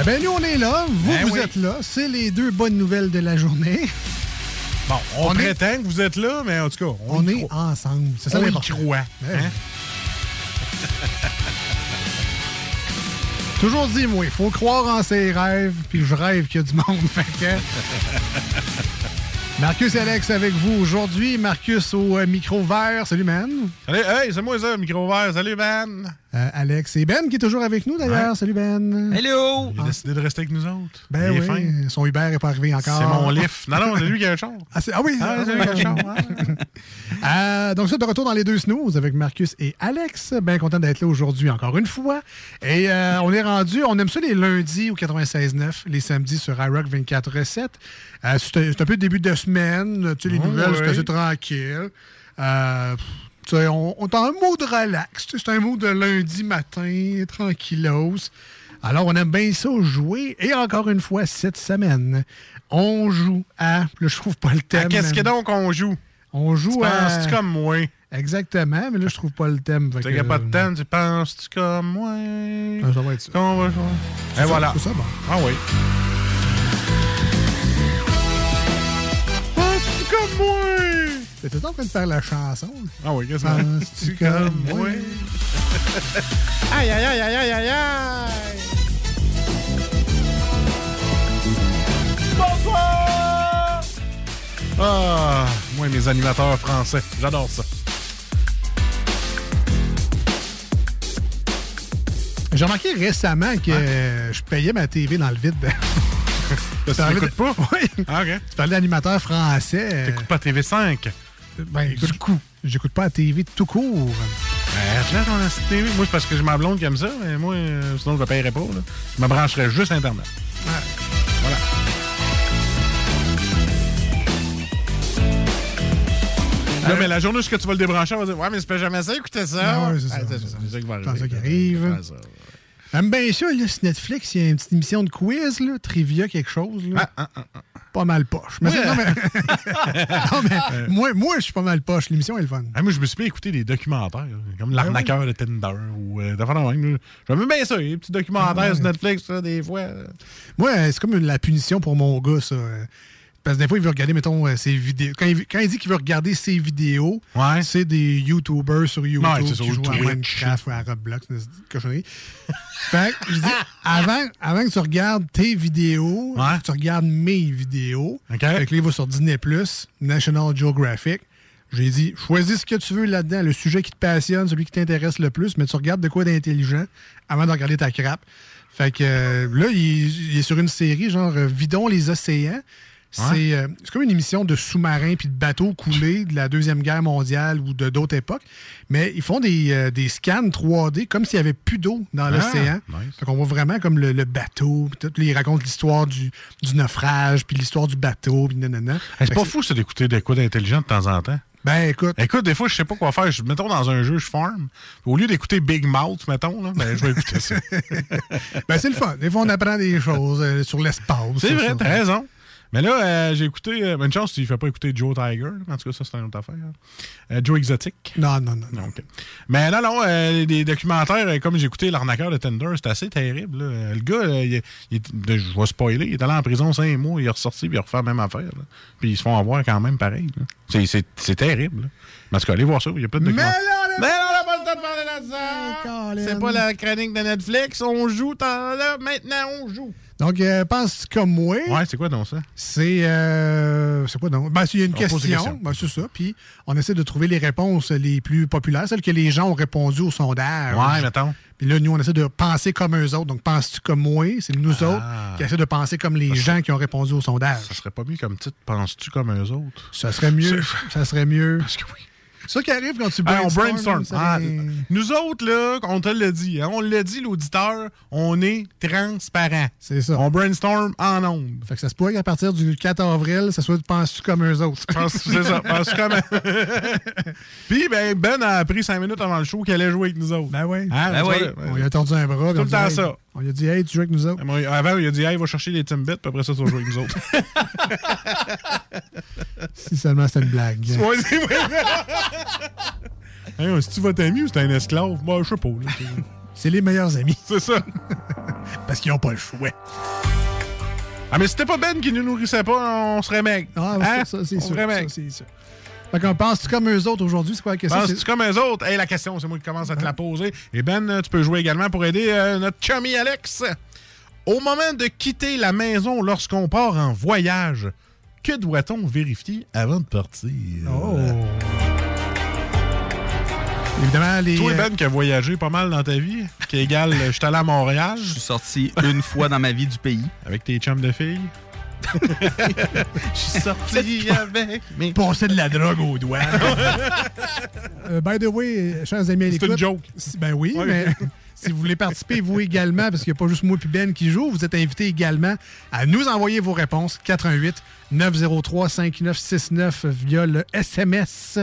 Eh ben, nous, on est là. Vous, Ben vous oui. êtes là. C'est les deux bonnes nouvelles de la journée. Bon, on, On est- prétend que vous êtes là, mais en tout cas, on, On, est croit. ensemble. C'est ça On y croit. Ben hein? Toujours dit, moi, il faut croire en ses rêves, puis je rêve qu'il y a du monde. Fait que- Marcus et Alex avec vous aujourd'hui. Marcus au euh, micro vert. Salut, man. Salut, hey, c'est moi ça, micro vert. Salut, Ben. Euh, Alex et Ben qui est toujours avec nous d'ailleurs. Ouais. Salut, Ben. Hello. Il a décidé de rester avec nous autres. Ben Il est fin. oui, son Uber n'est pas arrivé encore. C'est mon lift. Non, non, c'est lui qui a un char. Ah, c'est- ah oui, Ah, c'est lui qui a un char. Euh, donc, ça, de retour dans les deux snooze avec Marcus et Alex. Bien content d'être là aujourd'hui encore une fois. Et euh, on est rendu, on aime ça les lundis au 96.9, les samedis sur iRock 24.7. Euh, c'est un, c'est un peu le début de semaine. Tu sais, les Oh, nouvelles, c'est oui. assez tranquille. Euh, pff, on, on est en mode relax. C'est un mot de lundi matin, tranquillos. Alors, on aime bien ça jouer. Et encore une fois, cette semaine, on joue à. Là, je trouve pas le thème. Qu'est-ce que donc on joue? On joue Tu à. penses-tu comme moi? Exactement, mais là, je trouve pas le thème. Tu n'as pas de thème, tu penses-tu comme moi? Ah, ça va être ça. Qu'on va jouer. Et voilà. c'est ça, bon. Ah oui. T'étais en train de faire la chanson? Ah oui, qu'est-ce que Penses-tu comme moi? Aïe, aïe, aïe, aïe, aïe, aïe, aïe! Bonsoir! Ah, moi, mes animateurs français, j'adore ça. J'ai remarqué récemment que euh, je payais ma TV dans le vide. Tu l'écoutes pas? Oui. Ah. Tu parlais d'animateur français. T'écoutes pas TV5? Ben, du coup, j'écoute pas la TV tout court. Ben, ton petite TV. Moi, c'est parce que j'ai ma blonde aime ça, mais moi, euh, sinon, je ne paierais pas. Là. Je me brancherais juste Internet. Voilà. Là, mais la journée où tu vas le débrancher, on va dire Ouais, mais c'est pas jamais ça, écoutez ça. Ah ouais, c'est ça, Ah, c'est ça. c'est ça qui va C'est arriver. ça qui arrive. Ouais. J'aime bien ça, là, sur Netflix, il y a une petite émission de quiz, là, trivia, quelque chose. Là. Ah, ah, ah, Pas pas mal poche. Mais Ouais. non, mais, non, mais moi, moi, je suis pas mal poche. L'émission est le fun. Ah, moi, je me suis pas écouté des documentaires, comme L'arnaqueur de Tinder ou euh. J'aime bien ça, les petits documentaires sur Netflix, des fois. Moi, euh, c'est comme la punition pour mon gars, ça. Parce que des fois, il veut regarder, mettons, euh, ses vidéos. Quand il, quand il dit qu'il veut regarder ses vidéos, c'est des YouTubers sur YouTube Ouais, qui ou jouent à. Minecraft ou à Roblox, c'est une cochonnerie. fait que je dis, avant, avant que tu regardes tes vidéos, tu regardes mes vidéos. Fait que là, il va sur Disney+, National Geographic. J'ai dit, choisis ce que tu veux là-dedans, le sujet qui te passionne, celui qui t'intéresse le plus, mais tu regardes de quoi d'intelligent avant de regarder ta crape. Fait que euh, là, il, il est sur une série genre euh, Vidons les océans. C'est euh, c'est comme une émission de sous-marins puis de bateaux coulés de la Deuxième Guerre mondiale ou de d'autres époques. Mais ils font des, euh, des scans 3D comme s'il n'y avait plus d'eau dans Ah, l'océan. nice. Qu'on voit vraiment comme le, le bateau. Puis tout, ils racontent l'histoire du, du naufrage, puis l'histoire du bateau, puis nanana. Hey, Fait c'est pas fou, ça, d'écouter des coups d'intelligent de temps en temps. Ben, écoute. Écoute, des fois, je sais pas quoi faire. Je, mettons, dans un jeu, je farm. Au lieu d'écouter Big Mouth, mettons, là, ben, je vais écouter ça. Ben, c'est le fun. Des fois, on apprend des choses euh, sur l'espace. C'est vrai, t'as raison. Mais là, euh, j'ai écouté. euh, une chance, tu ne fais pas écouter Joe Tiger. En tout cas, ça, c'est une autre affaire. hein. Euh, Joe Exotic. Non, non, non. Mais non, non, des documentaires, euh, comme j'ai écouté L'arnaqueur de Tinder, c'est assez terrible. là. Le gars, il, il je vais spoiler, il est allé en prison cinq mois, il est ressorti, puis il a refait la même affaire. là. Puis ils se font avoir quand même pareil. c'est terrible. Là. Mais en tout cas, allez voir ça, il y a plein de Mais là, Mais on n'a pas le temps de parler de ça! C'est pas la chronique de Netflix, on joue, t'en- là, maintenant on joue. Donc, euh, pense comme moi. Ouais, c'est quoi donc ça? C'est. euh, c'est quoi donc? Ben, il y a une On question. Ben, c'est ça. Puis, on essaie de trouver les réponses les plus populaires, celles que les gens ont répondu au sondage. Ouais, mettons. Puis là, nous, on essaie de penser comme eux autres. Donc, penses-tu comme moi? C'est nous Ah. autres qui essaient de penser comme les gens qui ont répondu au sondage. Ça serait pas mieux comme titre, penses-tu comme eux autres? Ça serait mieux. Ça serait mieux. Parce que oui. C'est ça qui arrive quand tu Ah, on brainstorm. brainstorm. Ah, nous autres, là, on te l'a dit. hein, on l'a dit, l'auditeur, on est transparent. C'est ça. On brainstorm en ondes. Fait que ça se pourrait qu'à partir du 4 avril, ça soit penses-tu comme eux autres. C'est ça. Penses-tu comme... Puis, ben, Ben a appris cinq minutes avant le show qu'il allait jouer avec nous autres. Ben oui. Hein, Ben oui. vois, On lui a tendu un bras. Tout le dit, temps hey, ça. On lui a dit, hey, tu joues avec nous autres. Moi, Avant, il a dit, hey, va chercher les Timbits, puis après ça, tu vas jouer avec nous autres. Si seulement c'était une blague. Ouais, c'est vrai. Hey, c'est-tu votre ami ou c'est un esclave? Moi, je sais pas. là. C'est les meilleurs amis. C'est ça. Parce qu'ils n'ont pas le choix. Ah, mais c'était pas Ben qui nous nourrissait pas, on serait mec. Ah, Hein? c'est On sûr. serait mec. Ça, c'est sûr. Fait qu'on pense-tu comme eux autres aujourd'hui? C'est quoi la question? Penses-tu C'est- comme eux autres? Hey, la question, c'est moi qui commence à te la poser. Et Ben, euh, tu peux jouer également pour aider euh, notre chummy Alex. Au moment de quitter la maison lorsqu'on part en voyage, que doit-on vérifier avant de partir? Oh. Évidemment, les. Toi, euh, Ben, qui a voyagé pas mal dans ta vie, qui égale, je suis allé à Montréal. Je suis sorti une fois dans ma vie du pays. Avec tes chums de filles. Je suis sorti avec mes... Passer de la drogue aux doigts. Euh, by the way, chers amis à C'est une joke. si- Ben oui, Ouais. mais si vous voulez participer, vous également, parce qu'il n'y a pas juste moi et Ben qui joue, vous êtes invité également à nous envoyer vos réponses. 88 903 5969 via le SMS.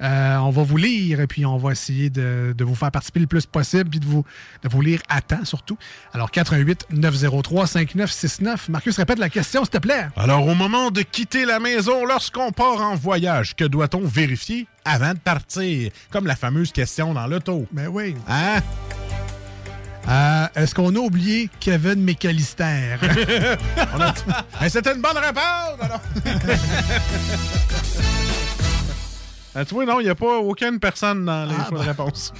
Euh, on va vous lire et puis on va essayer de, de vous faire participer le plus possible puis de vous, de vous lire à temps surtout. Alors 88 903 5969. Marcus, répète la question s'il te plaît. Alors, au moment de quitter la maison, lorsqu'on part en voyage, que doit-on vérifier avant de partir? Comme la fameuse question dans l'auto. Ben oui. Hein? Euh, Est-ce qu'on a oublié Kevin McAllister? A- Hey, C'était une bonne réponse! alors. Ah, tu vois, non, il n'y a pas aucune personne dans les Ah, choix de réponse.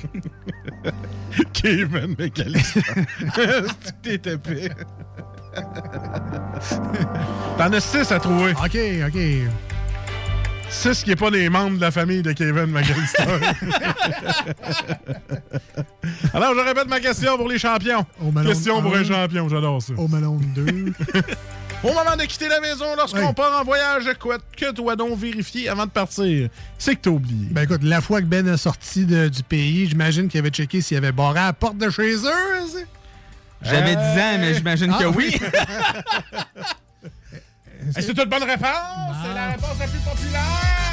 Kevin McAllister. T'es tapé? T'en as six à trouver. OK, OK. Six qui n'est pas des membres de la famille de Kevin McAllister. Alors, je répète ma question pour les champions. Au Question pour un. un champion, j'adore ça. Au Malone 2. Au moment de quitter la maison, lorsqu'on Oui. part en voyage, quoi, que doit donc vérifier avant de partir? C'est que t'as oublié. Ben écoute, la fois que Ben est sorti de- du pays, j'imagine qu'il avait checké s'il avait barré à la porte de chez eux. c'est- J'avais 10 ans, mais j'imagine Ah, que oui. Hey, c'est une bonne réponse! C'est la réponse la plus populaire!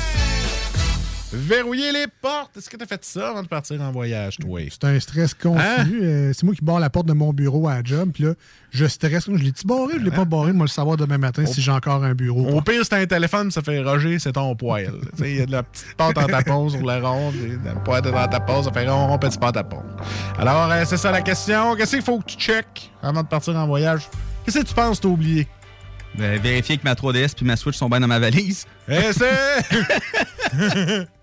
Verrouiller les portes. Est-ce que t'as fait ça avant de partir en voyage, toi? C'est un stress continu. Hein? Euh, c'est moi qui barre la porte de mon bureau à la job. Puis là, je stresse. Je l'ai-tu barré? Je l'ai pas barré? Moi, le savoir demain matin si j'ai encore un bureau. Au pire, c'est un téléphone, ça fait Roger, c'est ton poil. Tu sais, Il y a de la petite pâte en tapon sur le rond, puis de la pâte dans ta pause, ça fait rond, rond, petit pâte à tapon. Alors, euh, c'est ça la question. Qu'est-ce qu'il faut que tu checkes avant de partir en voyage? Qu'est-ce que tu penses t'as oublié? Ben, vérifier que ma 3DS puis ma Switch sont bien dans ma valise. Eh, c'est...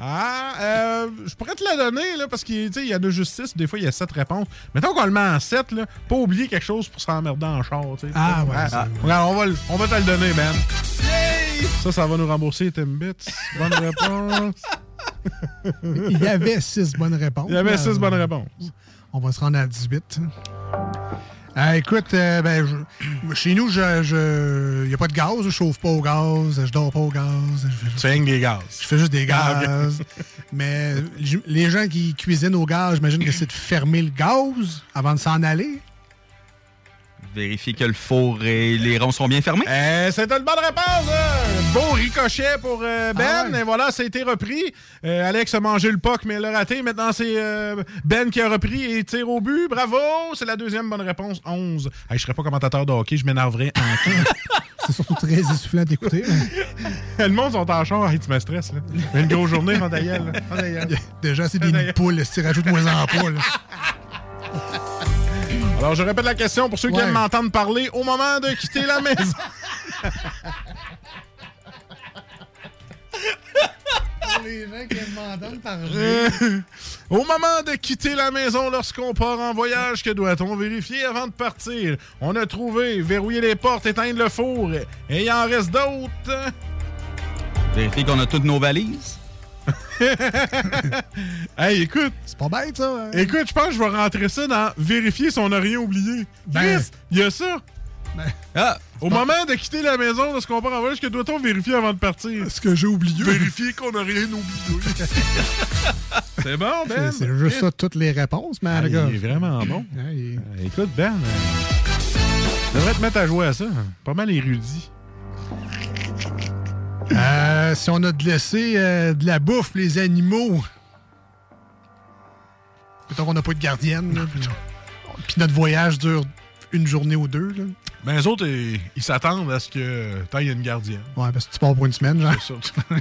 Ah, euh, je pourrais te la donner, là, parce qu'il y en a juste 6, des fois il y a 7 réponses. Mettons qu'on le met en 7, là, pas oublier quelque chose pour s'emmerder en char. Ah, ouais, Ah, regarde, on va, on va te le donner, Ben. Ça, ça va nous rembourser Timbits. Bonne réponse. Il y avait six bonnes réponses. Il y avait 6 bonnes réponses. On va se rendre à 18. Euh, écoute, euh, ben, je- chez nous, il je, n'y a pas de gaz. Je chauffe pas au gaz. Je dors pas au gaz. Je fais juste, des gaz. je fais juste des Ah, gaz. Mais les gens qui cuisinent au gaz, j'imagine que c'est de fermer le gaz avant de s'en aller. Vérifier que le four et les ronds sont bien fermés. Euh, C'était une bonne réponse, là. Beau ricochet pour euh, Ben. Ah ouais. Et voilà, ça a été repris. Euh, Alex a mangé le puck, mais l'a raté. Maintenant, c'est euh, Ben qui a repris et tire au but. Bravo! C'est la deuxième bonne réponse. 11. Hey, je serais pas commentateur de hockey, je m'énerverais en C'est surtout très essoufflant d'écouter. Le monde sont en char. Hey, tu me stresses, là. Une grosse journée, gueule. Déjà, c'est des nids de poules. Si tu rajoutes moins en poule. Alors, je répète la question pour ceux qui aiment m'entendre parler au moment de quitter la maison. les gens qui aiment m'entendre parler. Euh, Au moment de quitter la maison lorsqu'on part en voyage, que doit-on vérifier avant de partir? On a trouvé verrouiller les portes, éteindre le four. Et il en reste d'autres. Vérifier qu'on a toutes nos valises? hey, écoute. C'est pas bête, ça. hein? Écoute, je pense que je vais rentrer ça dans vérifier si on n'a rien oublié. Ben- Chris, il y a ça. Ah, Au moment de quitter la maison lorsqu'on part en voyage, que doit-on vérifier avant de partir? Ce que j'ai oublié. Vérifier qu'on n'a rien oublié. C'est bon, Ben? C'est juste ça, toutes les réponses, man, Ah, il est vraiment bon. Ah, il- Euh, Écoute, Ben, euh, je devrais te mettre à jouer à ça. Pas mal érudit. Euh, si on a de laissé euh, de la bouffe, les animaux. Mettons qu'on n'a pas de gardienne. là, puis, puis notre voyage dure une journée ou deux. Là. Ben, les autres, ils ils s'attendent à ce que tant il y a une gardienne. Ouais, parce que tu pars pour une semaine, genre. C'est ça.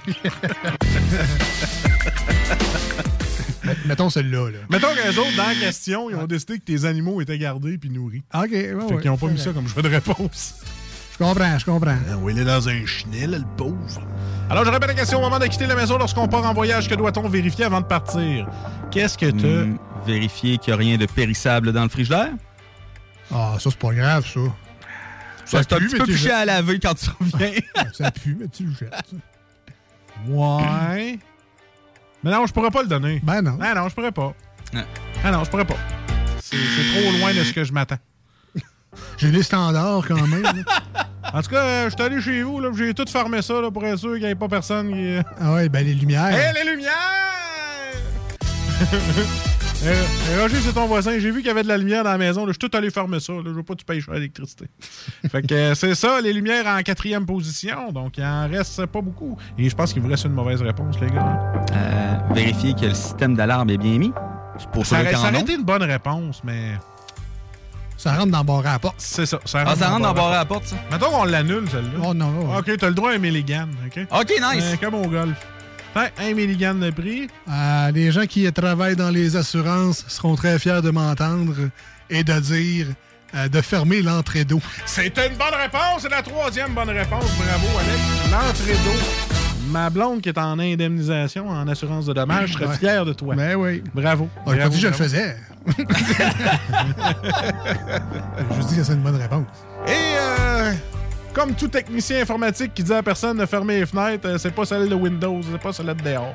Met- Mettons celle-là. Là. Mettons que les autres, dans la question, ils ont décidé que tes animaux étaient gardés puis nourris. OK, ouais, fait ouais, qu'ils n'ont pas mis ça comme choix de réponse. Je comprends, je comprends. Ah oui, il est dans un chenil, le pauvre. Alors, je répète la question au moment de quitter la maison lorsqu'on part en voyage. Que doit-on vérifier avant de partir? Qu'est-ce que tu Hmm, vérifier qu'il n'y a rien de périssable dans le frigidaire? Ah, ça, c'est pas grave, ça. Ça, c'est un petit peu tu plus à laver quand tu reviens. Ça pue, mais tu le jettes. ça. Ouais. Mais non, je pourrais pas le donner. Ben non. Ah non, je pourrais pas. Ah non, je pourrais pas. C'est trop loin de ce que je m'attends. J'ai des standards quand même. En tout cas, euh, je suis allé chez vous, là, j'ai tout fermé ça là, pour être sûr qu'il n'y ait pas personne qui. Hé, ah ouais, ben les lumières. les lumières! Euh, euh, Roger, c'est ton voisin. J'ai vu qu'il y avait de la lumière dans la maison. là. Je suis tout allé fermer ça. là. Je veux pas que tu payes cher l'électricité. fait que euh, c'est ça, les lumières en quatrième position. Donc, il en reste pas beaucoup. Et je pense qu'il vous reste une mauvaise réponse, les gars. Euh, vérifier que le système d'alarme est bien mis. Pour Ça aurait, ça aurait été une bonne réponse, mais. Ça rentre dans le bar à la porte. C'est ça. Ah, ça rentre dans le bar à la porte, ça? Mettons qu'on l'annule, celle-là. Oh non, non. Ok, t'as le droit à un milligan. OK, OK, nice. Euh, comme au golf. Fait, un milligan de prix. Euh, les gens qui travaillent dans les assurances seront très fiers de m'entendre et de dire euh, de fermer l'entrée d'eau. C'est une bonne réponse. C'est la troisième bonne réponse. Bravo, Alex. L'entrée d'eau. Ma blonde qui est en indemnisation, en assurance de dommages, je serais Ouais. fier de toi. Ben oui. Bravo. Ah, j'ai pas Bravo, dit que je le bravo. faisais. je dis que c'est une bonne réponse. Et euh, comme tout technicien informatique qui dit à personne de fermer les fenêtres, euh, c'est pas celle de Windows, c'est pas celle de dehors.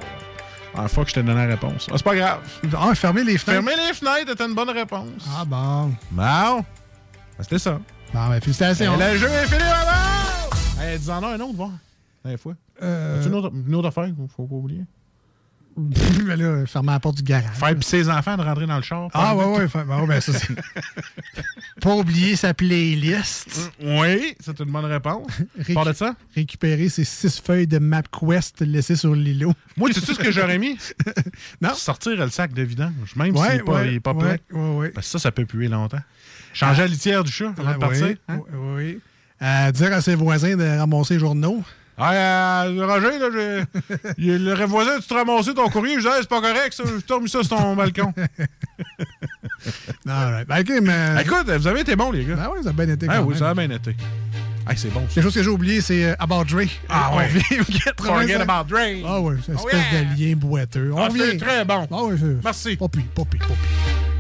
Ah, fuck, je t'ai donné la réponse. Ah, c'est pas grave. Ah, fermer les fenêtres. Fermer les fenêtres est une bonne réponse. Ah bon. Bon. Ah, C'était ça. Bon, ben félicitations. Et le jeu est fini, maman! Hey, dis-en un autre, voir. Fois. Euh, As-tu une autre, une autre affaire qu'il faut pas oublier? Mais là, fermer la porte du garage. Faire ses enfants de rentrer dans le char. Ah, ouais, ouais. fa- bon, ben, ça, c'est- Pas oublier sa playlist. Oui, c'est une bonne réponse. Parle de ça? Récupérer ses six feuilles de MapQuest laissées sur l'îlot. Moi, tu sais ce que j'aurais mis? non. Sortir le sac de vidange, même Ouais, s'il n'est pas, ouais, pas ouais, plein. ouais, ouais. Parce que ça, ça peut puer longtemps. Changer la litière du chat avant Ah, de partir. oui, hein? oui, oui. Euh, dire à ses voisins de ramasser les journaux. Ah, euh, Roger, là, le voisin, tu te ramassais ton courrier. Je disais, Hey, c'est pas correct, ça. Je t'ai remis ça sur ton balcon. Non, ouais. Ben, OK, mais. Écoute, vous avez été bons, les gars. Ben oui, ça a bien été. Ah quand oui, même. ça a bien été. Hey, c'est bon. Quelque chose que j'ai oublié, c'est euh, About Dre. Ah On ouais. revient au 85. Forget about Dre. Ah oui, c'est une Oh espèce yeah. de lien boiteux. On Ah, c'est très bon. Ah c'est. Merci. Pas pire, pas pire, pas pire.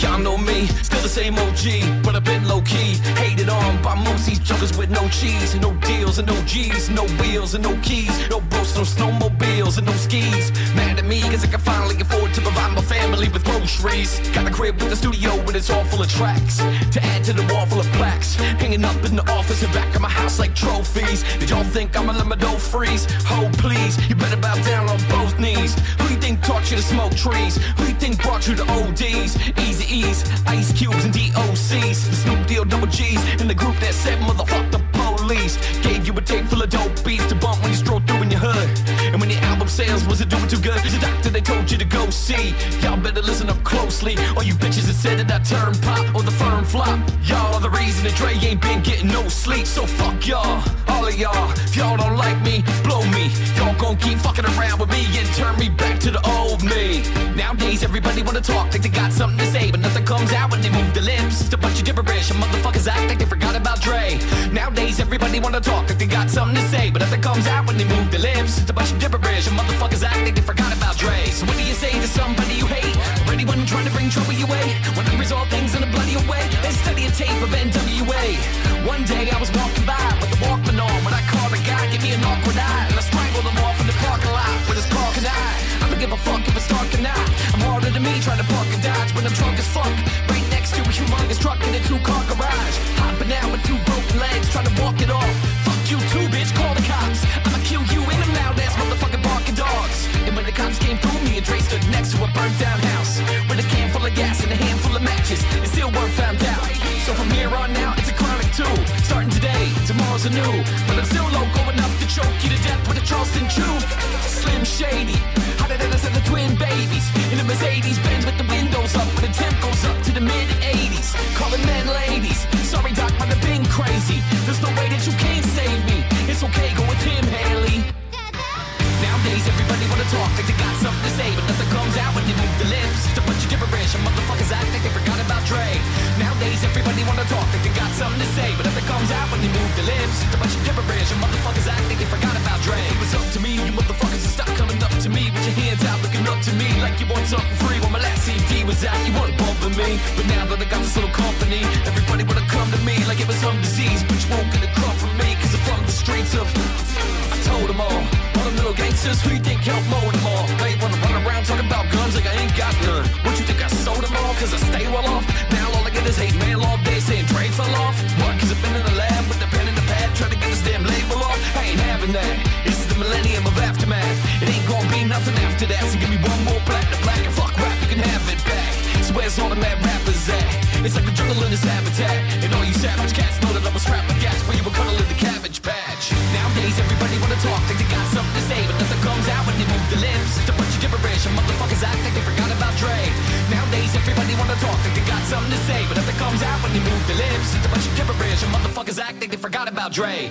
Y'all know me, still the same OG, but I've been low key. Hated on by most these junkers with no cheese, no deals and no G's, no wheels and no keys, no boats, no snowmobiles and no skis. Mad at me cause I can finally afford to provide my family with groceries. Got a crib with a studio and it's all full of tracks. To add to the wall full of plaques, hanging up in the office and back of my house like trophies. Did y'all think let my dough freeze? Hold please, you better bow down on both knees. Who you think taught you to smoke trees? Who you think brought you to ODs? Easy E's, Ice Cubes and DOCs. The Snoop Deal double G's in the group that said motherfuck the police. Gave you a tape full of dope beats to bump when you stroll through in your hood. And when your sales Was it doing too good, the doctor they told you to go see. Y'all better listen up closely. All you bitches that said that I turn pop or the firm flop. Y'all are the reason that Dre ain't been getting no sleep. So fuck y'all, all of y'all. If y'all don't like me, blow me. Y'all gon' keep fucking around with me and turn me back to the old me. Nowadays everybody wanna talk like they got something to say, but nothing comes out when they move their lips. It's a bunch of gibberish, and motherfuckers act like they forgot about Dre. Nowadays everybody wanna talk like they got something to say, but nothing comes out when they move their lips. It's a bunch of gibberish, and motherfuckers act like they forgot about Dre. So what do you say to somebody you hate? Or anyone trying to bring trouble your way? When I resolve things in a bloody way, and study a tape of NWA. One day I was walking by with a Walkman on when I called a guy, give me an awkward eye, and I strangled him off in the parking lot with his car can I? Don't give a fuck if it's dark or not. I'm harder than me trying to park and dodge when I'm drunk as fuck. Right next to a humongous truck in a two-car garage. New. But I'm still loco enough to choke you to death with a Charleston chew. Slim Shady, hotter than us and the twin babies. In a Mercedes Benz with the windows up, but the temp goes up to the mid talk like they got something to say, but nothing comes out when they move the lips. It's a bunch of gibberish, and motherfuckers act like they forgot about Dre. Nowadays, everybody wanna talk like they got something to say, but nothing comes out when they move the lips. It's a bunch of gibberish, and motherfuckers act like they forgot about Dre. It was up to me, you motherfuckers to stop coming up to me with your hands out, looking up to me like you want something free. When my last CD was out, you weren't bumping me, but now that I got this little company, everybody wanna come to me like it was some disease, but you won't get a crumb from me, cause I'm from the streets of. I told them all. Them who you think help mold them all. They wanna run around talking about guns like I ain't got none. What you think I sold them all? Cause I stay well off. Now all I get is hate mail all day saying Dre fell off. What? Cause I've been in the lab with the pen and the pad trying to get this damn label off. I ain't having that. This is the millennium of aftermath. It ain't gonna be nothing after that. So give me one more platinum black and fuck rap, you can have it back. So where's all the mad rappers at? It's like the jungle in his habitat. And all you savage cats know that I'm a strapped with gas where you were cuddling the cabbage Nowadays everybody wanna talk like they got something to say, but nothing comes out when they move the lips. It's a bunch of gibberish, and motherfuckers act like they forgot about Dre. Nowadays everybody wanna talk like they got something to say, but nothing comes out when they move the lips. It's a bunch of gibberish, and motherfuckers act like they forgot about Dre.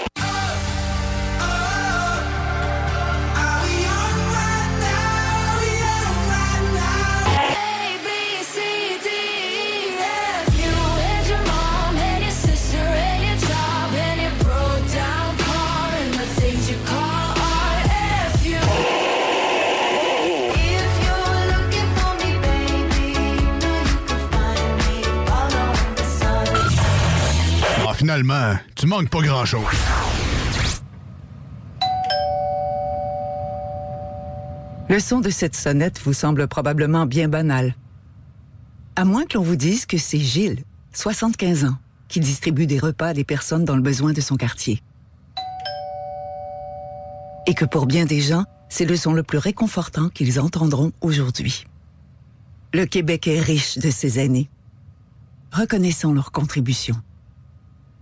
Finalement, tu manques pas grand-chose. Le son de cette sonnette vous semble probablement bien banal. À moins que l'on vous dise que c'est Gilles, 75 ans, qui distribue des repas à des personnes dans le besoin de son quartier. Et que pour bien des gens, c'est le son le plus réconfortant qu'ils entendront aujourd'hui. Le Québec est riche de ces aînés. Reconnaissons leur contribution.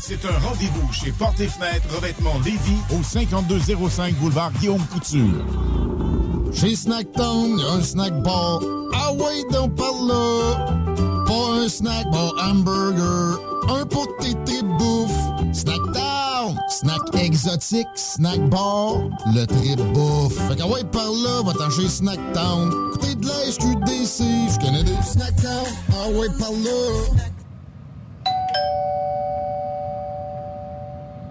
C'est un rendez-vous chez Porte et Fenêtre Revêtement Lévis au 5205 boulevard Guillaume Couture. Chez Snacktown, y a un snack bar. Ah ouais, donc par là. Pas un snack bar hamburger. Un pour tes tripes bouffe. Snacktown, snack exotique, snack bar, le trip bouffe. Fait que ouais, par là, va t'en chez Snacktown. Côté de la SQDC, je connais des Snacktown. Ah ouais, par là.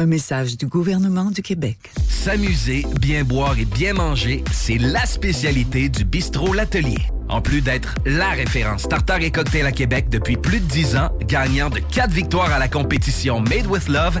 Un message du gouvernement du Québec. S'amuser, bien boire et bien manger, c'est la spécialité du bistrot L'Atelier. En plus d'être la référence tartare et cocktail à Québec depuis plus de 10 ans, gagnant de 4 victoires à la compétition Made with Love,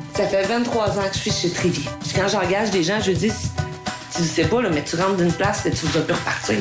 Ça fait 23 ans que je suis chez Trévy. Puis quand j'engage des gens, je dis, tu sais pas, là, mais tu rentres d'une place et tu vas plus repartir.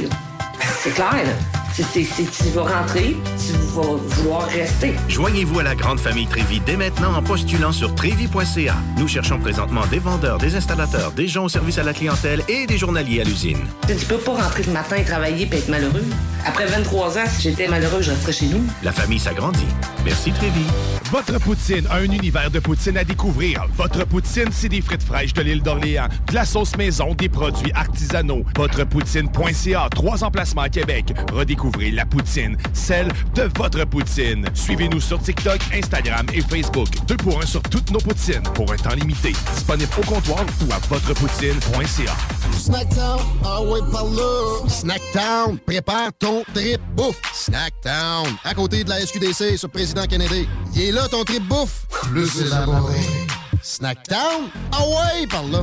C'est clair, là. C'est- tu vas rentrer, tu vas vouloir rester. Joignez-vous à la grande famille Trévi dès maintenant en postulant sur trévi.ca. Nous cherchons présentement des vendeurs, des installateurs, des gens au service à la clientèle et des journaliers à l'usine. Tu peux pas rentrer le matin et travailler et être malheureux. Après 23 ans, si j'étais malheureux, je resterais chez nous. La famille s'agrandit. Merci Trévi. Votre poutine, un univers de poutine à découvrir. Votre poutine, c'est des frites fraîches de l'île d'Orléans, de la sauce maison, des produits artisanaux. Votrepoutine.ca, trois emplacements à Québec. Redécouvrez la poutine, celle de votre poutine. Suivez-nous sur TikTok, Instagram et Facebook. Deux pour un sur toutes nos poutines, pour un temps limité. Disponible au comptoir ou à votrepoutine.ca. Snacktown, ah ouais, par là. Snacktown, prépare ton trip bouffe. Snacktown, à côté de la SQDC sur Président Kennedy. Il est là ton trip bouffe. Plus élaboré. Snacktown, ah ouais, par là.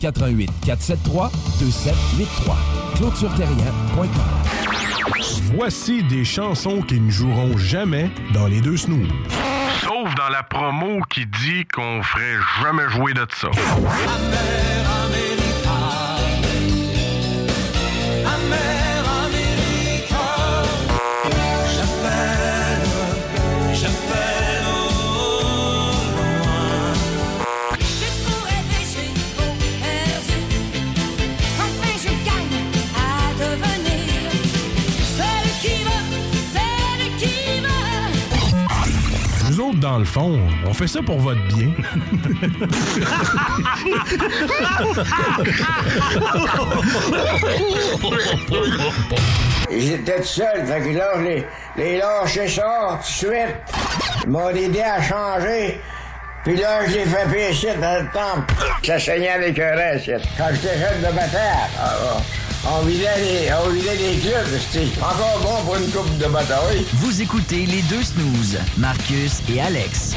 88 473 2783. ClôtureTerrien.com. Voici des chansons qui ne joueront jamais dans les deux snooze. Sauf dans la promo qui dit qu'on ferait jamais jouer de ça. Dans le fond, on fait ça pour votre bien. Étaient tout seuls, fait que là, je les, les lâchais ça tout de suite. Ils m'ont aidé à changer. Puis là, je les fait pécher dans le temple. Ça saignait avec un reste. Quand j'étais jeune de bataille, ah, ah, on vidait les, on vidait les clubs. C'était encore bon pour une coupe de bataille. Vous écoutez les deux snooze, Marcus et Alex.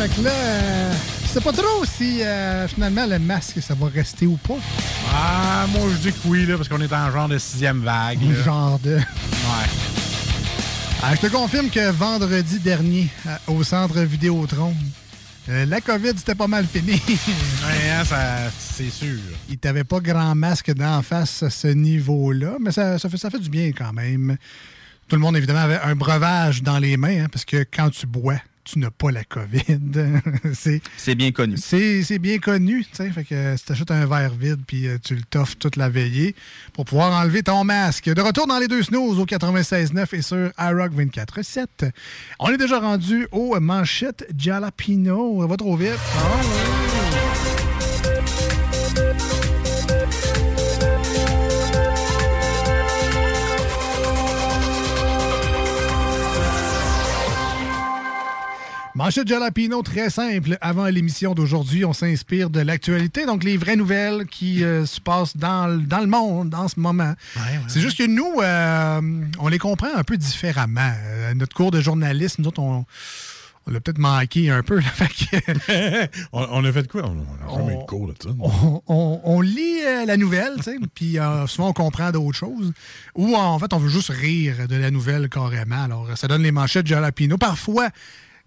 Fait que là, euh, je sais pas trop si euh, finalement le masque, ça va rester ou pas. Ah, moi, je dis que oui, là, parce qu'on est en genre de sixième vague. là. Genre de. Ouais. Ah, je te confirme que vendredi dernier, euh, au centre Vidéotron, euh, la COVID, c'était pas mal fini. Ouais, hein, ça- c'est sûr. Il t'avait pas grand masque d'en face à ce niveau-là, mais ça, ça fait, ça fait du bien quand même. Tout le monde, évidemment, avait un breuvage dans les mains, hein, parce que quand tu bois, tu n'as pas la COVID. c'est bien connu. c'est bien connu, tu sais. Fait que euh, si t'achètes un verre vide puis euh, tu le toffes toute la veillée pour pouvoir enlever ton masque. De retour dans les deux snooze au 96.9 et sur iRock 24.7. On est déjà rendu aux manchettes Jalapino. Ça va trop vite. Ah Manchette Jalapino, très simple. Avant l'émission d'aujourd'hui, on s'inspire de l'actualité, donc les vraies nouvelles qui euh, se passent dans, le- dans le monde en ce moment. C'est juste que nous, euh, on les comprend un peu différemment. Euh, notre cours de journaliste, nous autres, on, on l'a peut-être manqué un peu. là. Fait que- on, on a fait quoi? On n'a jamais eu de cours de ça. on, on- lit euh, la nouvelle, puis euh, souvent on comprend d'autres choses. Ou en fait, on veut juste rire de la nouvelle carrément. Alors, ça donne les manchettes Jalapino. Parfois,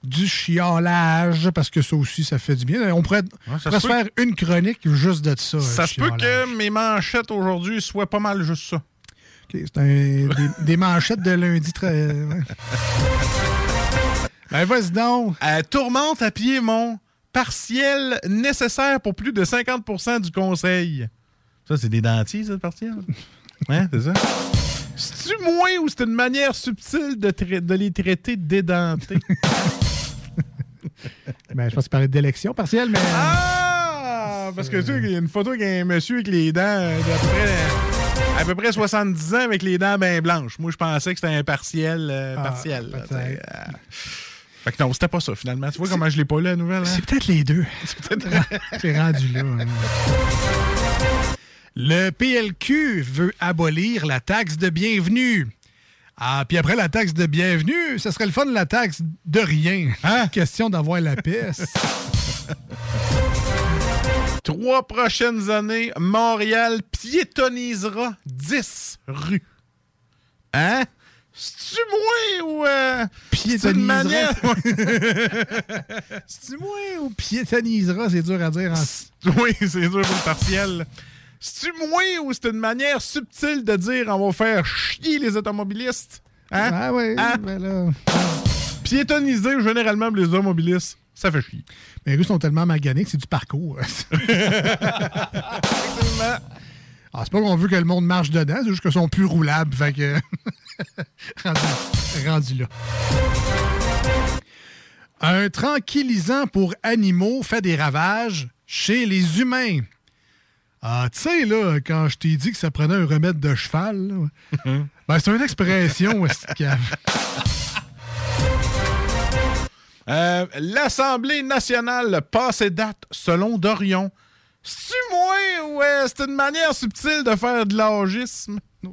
du chiolage, parce que ça aussi, ça fait du bien. On pourrait, se faire une chronique juste de ça. Ça se peut que mes manchettes aujourd'hui soient pas mal juste ça. OK, c'est des, des manchettes de lundi très. Ben, vas-y donc. Euh, tourmente à pied mon partiel nécessaire pour plus de 50% du conseil. Ça, c'est des dentiers, ça, le partiel? Hein, c'est ça? C'est-tu moins ou c'est une manière subtile de, de les traiter d'édentés? Ben, je pense que tu parlais d'élection partielle, mais. Ah! Parce que tu sais, il y a une photo avec un monsieur avec les dents euh, d'à peu près, à peu près 70 ans avec les dents bien blanches. Moi, je pensais que c'était un partiel. euh, Ah, partiel là, peut-être. euh. Fait que non, c'était pas ça finalement. Tu vois comment je l'ai pas lu la nouvelle? hein? C'est peut-être les deux. C'est rendu là. hein. Le PLQ veut abolir la taxe de bienvenue. Ah, puis après la taxe de bienvenue, ce serait le fun la taxe de rien. Hein? Question d'avoir la paix. Trois prochaines années, Montréal piétonnisera 10 rues. Hein? C'est-tu moins ou. Euh, manière. C'est-tu moins ou piétonnisera? C'est dur à dire. En... oui, c'est dur pour le partiel. C'est-tu moins ou c'est une manière subtile de dire on va faire chier les automobilistes? Hein? Ah oui, Hein? ben là. Piétonniser généralement les automobilistes, ça fait chier. Mais les rues sont tellement maganés que c'est du parcours. Ah, c'est pas qu'on veut que le monde marche dedans, c'est juste qu'ils sont plus roulables. Fait que. rendu, rendu là. Un tranquillisant pour animaux fait des ravages chez les humains. Ah, tu sais, là, quand je t'ai dit que ça prenait un remède de cheval, là, Ben, c'est une expression, Euh, L'Assemblée nationale passée date selon Dorion. C'est moi ou euh, c'est une manière subtile de faire de l'âgisme?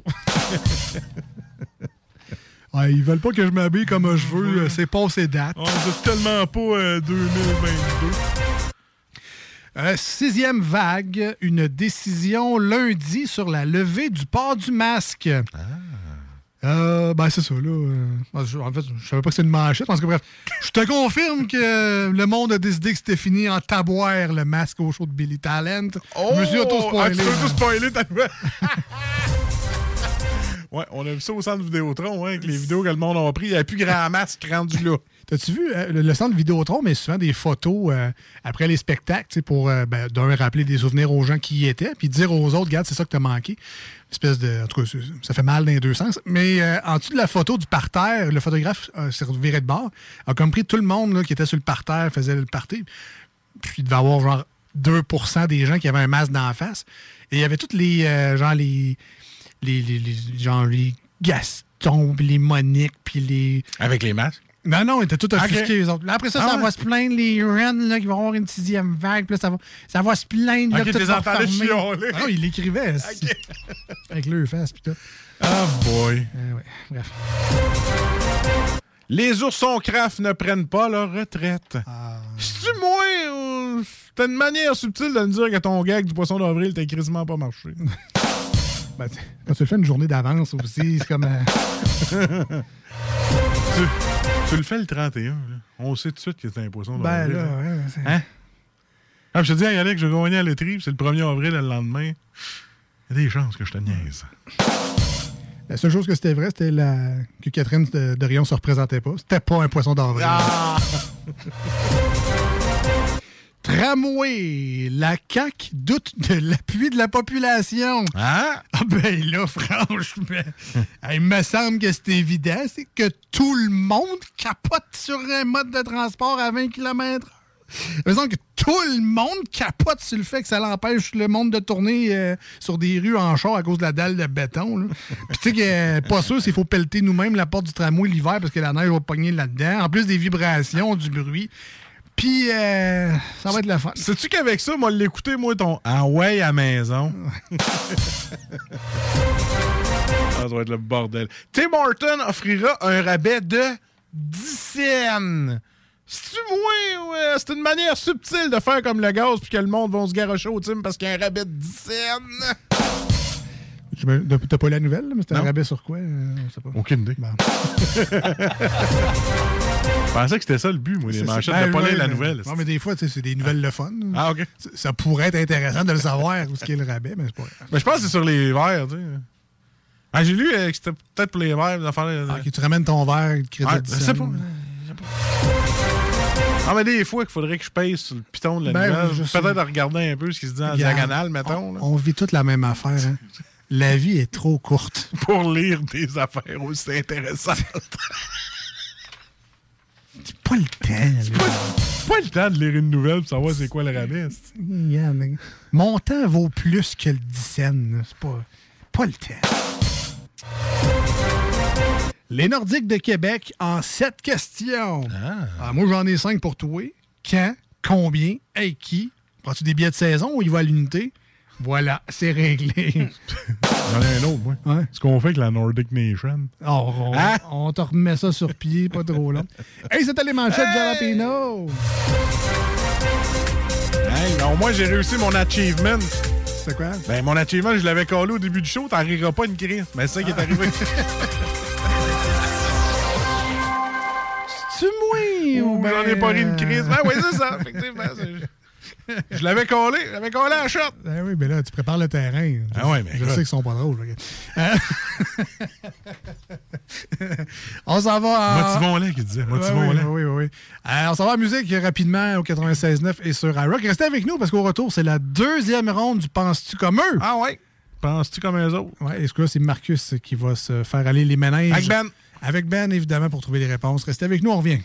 Ouais, ils veulent pas que je m'habille comme je veux, euh, c'est passé date. On tellement pas euh, 2022. Euh, sixième vague, une décision lundi sur la levée du port du masque. Euh, ben, c'est ça, là. euh, en fait, je savais pas que c'était une manchette. Parce que, bref, je te confirme que le monde a décidé que c'était fini en taboire le masque au show de Billy Talent. je me suis ah, auto-spoilé. auto-spoilé ouais, on a vu ça au centre Vidéotron, hein, avec les vidéos que le monde a pris. Il n'y avait plus grand masque rendu là. T'as-tu vu, euh, le, le centre Vidéotron met souvent des photos euh, après les spectacles, pour, euh, ben, d'un, rappeler des souvenirs aux gens qui y étaient, puis dire aux autres, regarde, c'est ça que t'as manqué. Une espèce de. En tout cas, ça fait mal dans les deux sens. Mais en dessous de la photo du parterre, le photographe s'est reviré de bord, a comme pris tout le monde là, qui était sur le parterre, faisait le party. Puis il devait avoir genre 2% des gens qui avaient un masque la face. Et il y avait toutes les. genre les. Les, les, les- genre les Gaston, les Monique, puis les. Avec les masques? Non, non, ils étaient tous offusqués, Ok. les autres. Là, après ça, Ah ça ouais? va se plaindre, les Rennes, là, qui vont avoir une sixième vague. Puis là, ça va, ça va se plaindre. là, Ok, que tout va. Ah non, il l'écrivait. Avec le face, puis tout. Ah boy. Euh, ouais, bref. Les oursons craft ne prennent pas leur retraite. Ah. C'est-tu moi ou t'as une manière subtile de me dire que ton gag du poisson d'avril t'a quasiment pas marché? Ben, quand tu le fais une journée d'avance aussi, c'est comme. euh, tu, tu le fais le 31. là. On sait tout de suite que c'est un poisson Ben d'avril. là, hein? ouais, c'est- Hein? Ah, je te dis, hey, Alex, je vais gagner à la c'est le 1er avril le lendemain. Il y a des chances que je te niaise. La seule chose que c'était vrai, c'était la... que Catherine de, de Rion se représentait pas. C'était pas un poisson d'avril. Ah! Tramway, la CAQ doute de l'appui de la population. Ah? Ah ben là, franchement, il me semble que c'est évident, c'est que tout le monde capote sur un mode de transport à 20 km il me que tout le monde capote sur le fait que ça l'empêche le monde de tourner euh, sur des rues en char à cause de la dalle de béton. Puis tu sais que euh, pas sûr s'il faut pelleter nous-mêmes la porte du tramway l'hiver parce que la neige va pogner là-dedans. En plus des vibrations, du bruit. Puis euh, ça va être la fun. Sais-tu qu'avec ça, moi, l'écouter, moi, ton Ah ouais à maison. ça doit être le bordel. Tim Horton offrira un rabais de 10 cents. C'est-tu moi ou euh, c'est une manière subtile de faire comme le gaz puis que le monde va se garocher au Tim parce qu'il y a un rabais de 10 cents? T'as pas la nouvelle, là, mais c'était un rabais sur quoi? euh, on sait pas. Aucune idée. Je pensais que c'était ça le but, moi, les manchettes, ben, de pas lire la nouvelle. Non, mais des fois, c'est des nouvelles le fun. Ah, OK. Ça, pourrait être intéressant de le savoir, où ce qu'est le rabais, mais c'est pas grave. Mais je pense que c'est sur les verres, tu sais. Ah, j'ai lu euh, que c'était peut-être pour les verres. euh, Ah, ok, tu ramènes ton verre, Ouais, de je sais pas. Ah, mais des fois qu'il faudrait que je paye sur le piton de la Ben, nouvelle. Peut-être à regarder un peu ce qui se dit en diagonale, mettons. On vit toute la même affaire. hein. La vie est trop courte. Pour lire des affaires aussi intéressantes. Pas le temps. là. pas le temps de lire une nouvelle pour savoir c'est quoi le rabais. c'est- mais Mon temps vaut plus que le 10 cents. là. C'est pas, pas le temps. Les Nordiques de Québec en sept questions. Ah, moi, j'en ai cinq pour toi. Quand, combien, et qui? Prends-tu des billets de saison ou il va à l'unité? Voilà, c'est réglé. J'en ai un autre, moi. Ce qu'on fait avec la Nordic Nation. Oh, on, Hein? on te remet ça sur pied, pas trop long. Hey, c'était les manchettes de Jalapeno! Hey, au moins, j'ai réussi mon achievement. C'était quoi? Ben, mon achievement, je l'avais collé au début du show. T'en riras pas une crise. Mais c'est ça qui est arrivé. Tu moi ou Ou J'en ai pas ri une ben, crise. Ben oui, c'est ça. Effectivement. Je l'avais collé. Je l'avais collé à la shot. Ben oui, mais là, tu prépares le terrain. Ah ouais, mais Je sais qu'ils sont pas drôles. Hein? on s'en va en... Motivons-les, qui disait. Motivons-les. Oui, oui, oui. oui. Euh, on s'en va en musique rapidement au 96.9 et sur iRock. Restez avec nous parce qu'au retour, c'est la deuxième ronde du Penses-tu comme eux? Ah ouais? Penses-tu comme eux autres? Ouais, et ce coup-là, c'est Marcus qui va se faire aller les ménages. Avec Ben. Avec Ben, évidemment, pour trouver les réponses. Restez avec nous, on revient.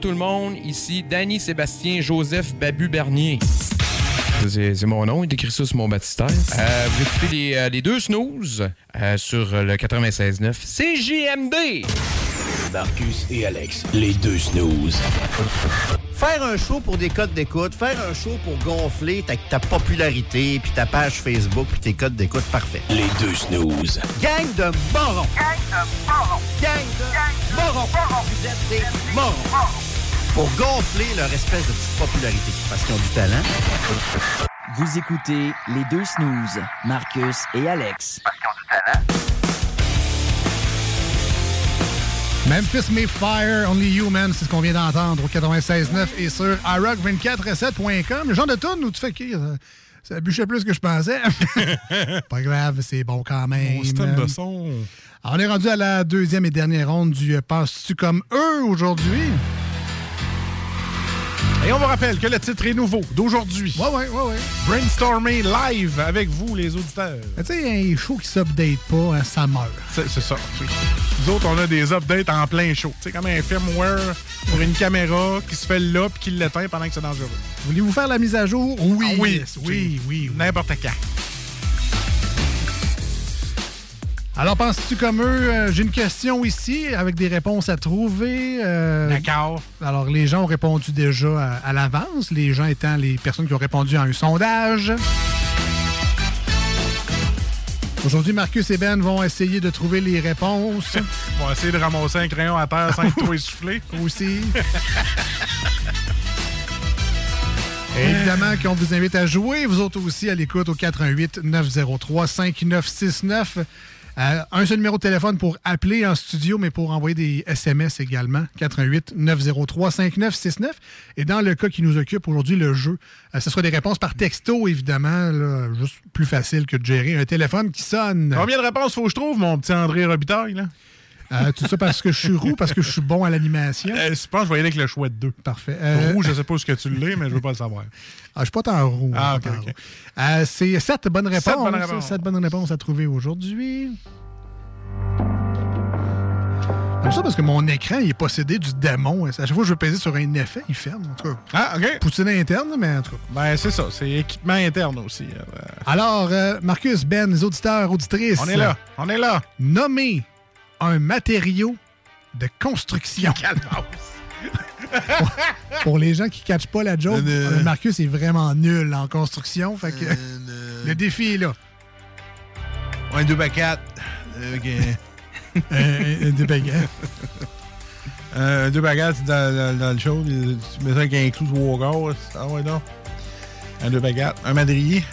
Tout le monde, ici Danny Sébastien Joseph Babu Bernier. C'est mon nom, il écrit ça sur mon baptistère. Euh, vous écoutez les, euh, les deux snooze euh, sur le 96.9 CJMD. Marcus et Alex, les deux snooze. Faire un show pour des codes d'écoute, faire un show pour gonfler ta, ta popularité, puis ta page Facebook, puis tes codes d'écoute parfait. Les deux snooze. Gang de morons! Gang de morons! Gang de morons! Vous êtes des morons! Pour gonfler leur espèce de petite popularité, parce qu'ils ont du talent. Vous écoutez les deux snooze, Marcus et Alex. Memphis May Fire, Only Human, c'est ce qu'on vient d'entendre au 96.9 et sur iRock247.com. Le genre de tune où tu fais qui? Ça bûchait plus que je pensais. Pas grave, c'est bon quand même. Mon système de son. Alors, on est rendu à la deuxième et dernière ronde du euh, Penses-tu comme eux aujourd'hui? Et on vous rappelle que le titre est nouveau d'aujourd'hui. Ouais, ouais, ouais, ouais. Brainstorming live avec vous, les auditeurs. Tu sais, un show qui s'update pas, hein, ça meurt. C'est c'est ça. Nous autres, on a des updates en plein show. Tu sais, comme un firmware pour une caméra qui se fait là puis qui l'éteint pendant que c'est dangereux. Voulez-vous faire la mise à jour? Oui. Ah oui, yes, oui, oui. N'importe quand. Alors, penses-tu comme eux? Euh, J'ai une question ici avec des réponses à trouver. Euh, D'accord. Alors, les gens ont répondu déjà à, à l'avance, les gens étant les personnes qui ont répondu à un sondage. Aujourd'hui, Marcus et Ben vont essayer de trouver les réponses. On va essayer de ramasser un crayon à terre sans être trop essoufflé. Aussi. Et évidemment qu'on vous invite à jouer, vous autres aussi, à l'écoute au 88 903 5969. Euh, un seul numéro de téléphone pour appeler en studio, mais pour envoyer des SMS également. 88 903 5969. Et dans le cas qui nous occupe aujourd'hui, le jeu, euh, ce sera des réponses par texto, évidemment. juste plus facile que de gérer un téléphone qui sonne. Combien de réponses faut que je trouve, mon petit André Robitaille, là? Euh, tout ça parce que je suis roux, parce que je suis bon à l'animation. Euh, je pense que je vais y aller avec le de deux. Parfait. Euh, Roux, je sais pas ce que tu l'es, mais je veux pas le savoir. Ah, je suis pas tant roux. Ah, ok. Euh, c'est sept bonnes réponses. Sept bonnes réponses. Sept bonnes réponses à trouver aujourd'hui. Comme ça, parce que mon écran il est possédé du démon. À chaque fois que je veux peser sur un effet, il ferme. En tout cas, Ah, OK. poutine interne, mais en tout cas. Ben, c'est ça. C'est équipement interne aussi. euh, Alors, euh, Marcus, Ben, les auditeurs, auditrices. On est là. On est là. Nommez un matériau de construction. Pour les gens qui ne catchent pas la joke, euh, Marcus est vraiment nul en construction. Fait que le défi est là. Un 2 x 4. OK. Un- un deux baguettes. Euh, Un 2 x 4, c'est dans, le show. Tu mets ça avec un clou de Walker. Ah ouais, non. Un 2 x 4. Un madrier.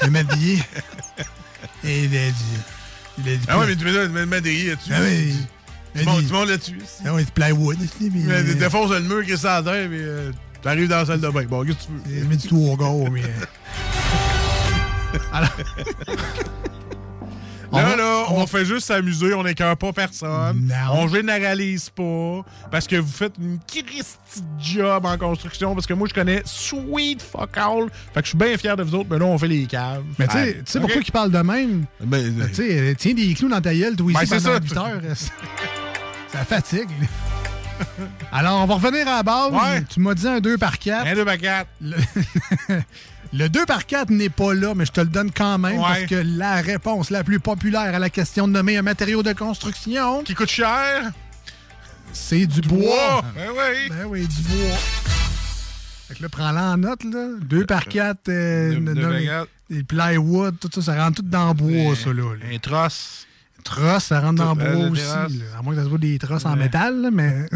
un madrier. Et il a Il dit Ah ouais, mais tu mets mets le madrier là-dessus. Ah oui. Tu montes, tu montes là-dessus. Ah oui, du plywood. mais- Mais tu défonces le mur qui est sans terre, puis euh, tu arrives dans la salle de bain. Bon, qu'est-ce que tu veux? Il met du tout au gars, mais. Alors. Là, là, on, fait juste s'amuser, on n'écœure pas personne. On généralise pas. Parce que vous faites une Christie job en construction. Parce que moi, je connais sweet fuck all. Fait que je suis bien fier de vous autres, mais là, on fait les caves. Mais tu sais- Ouais. tu sais Ok. pourquoi il parle de même? Ben, Ben, tu sais, euh, tiens des clous dans ta gueule, toi, ici, Ben, pendant ça. 8 heures. ça fatigue. Alors, on va revenir à la base. Ouais. Tu m'as dit un 2 par 4. Un 2 par 4. Le, le 2 par 4 n'est pas là, mais je te le donne quand même Ouais. parce que la réponse la plus populaire à la question de nommer un matériau de construction. Qui coûte cher? C'est du, bois. Ben oui. Ben oui, du bois. Fait que là, prends-la en note, là. 2 par 4, Deux- deux par quatre. les plywood, tout ça, ça rentre tout dans le bois, ça, là. Un trosse. Trosse, ça rentre dans le bois euh, aussi. là. À moins que ça soit des trosses en métal, là, mais.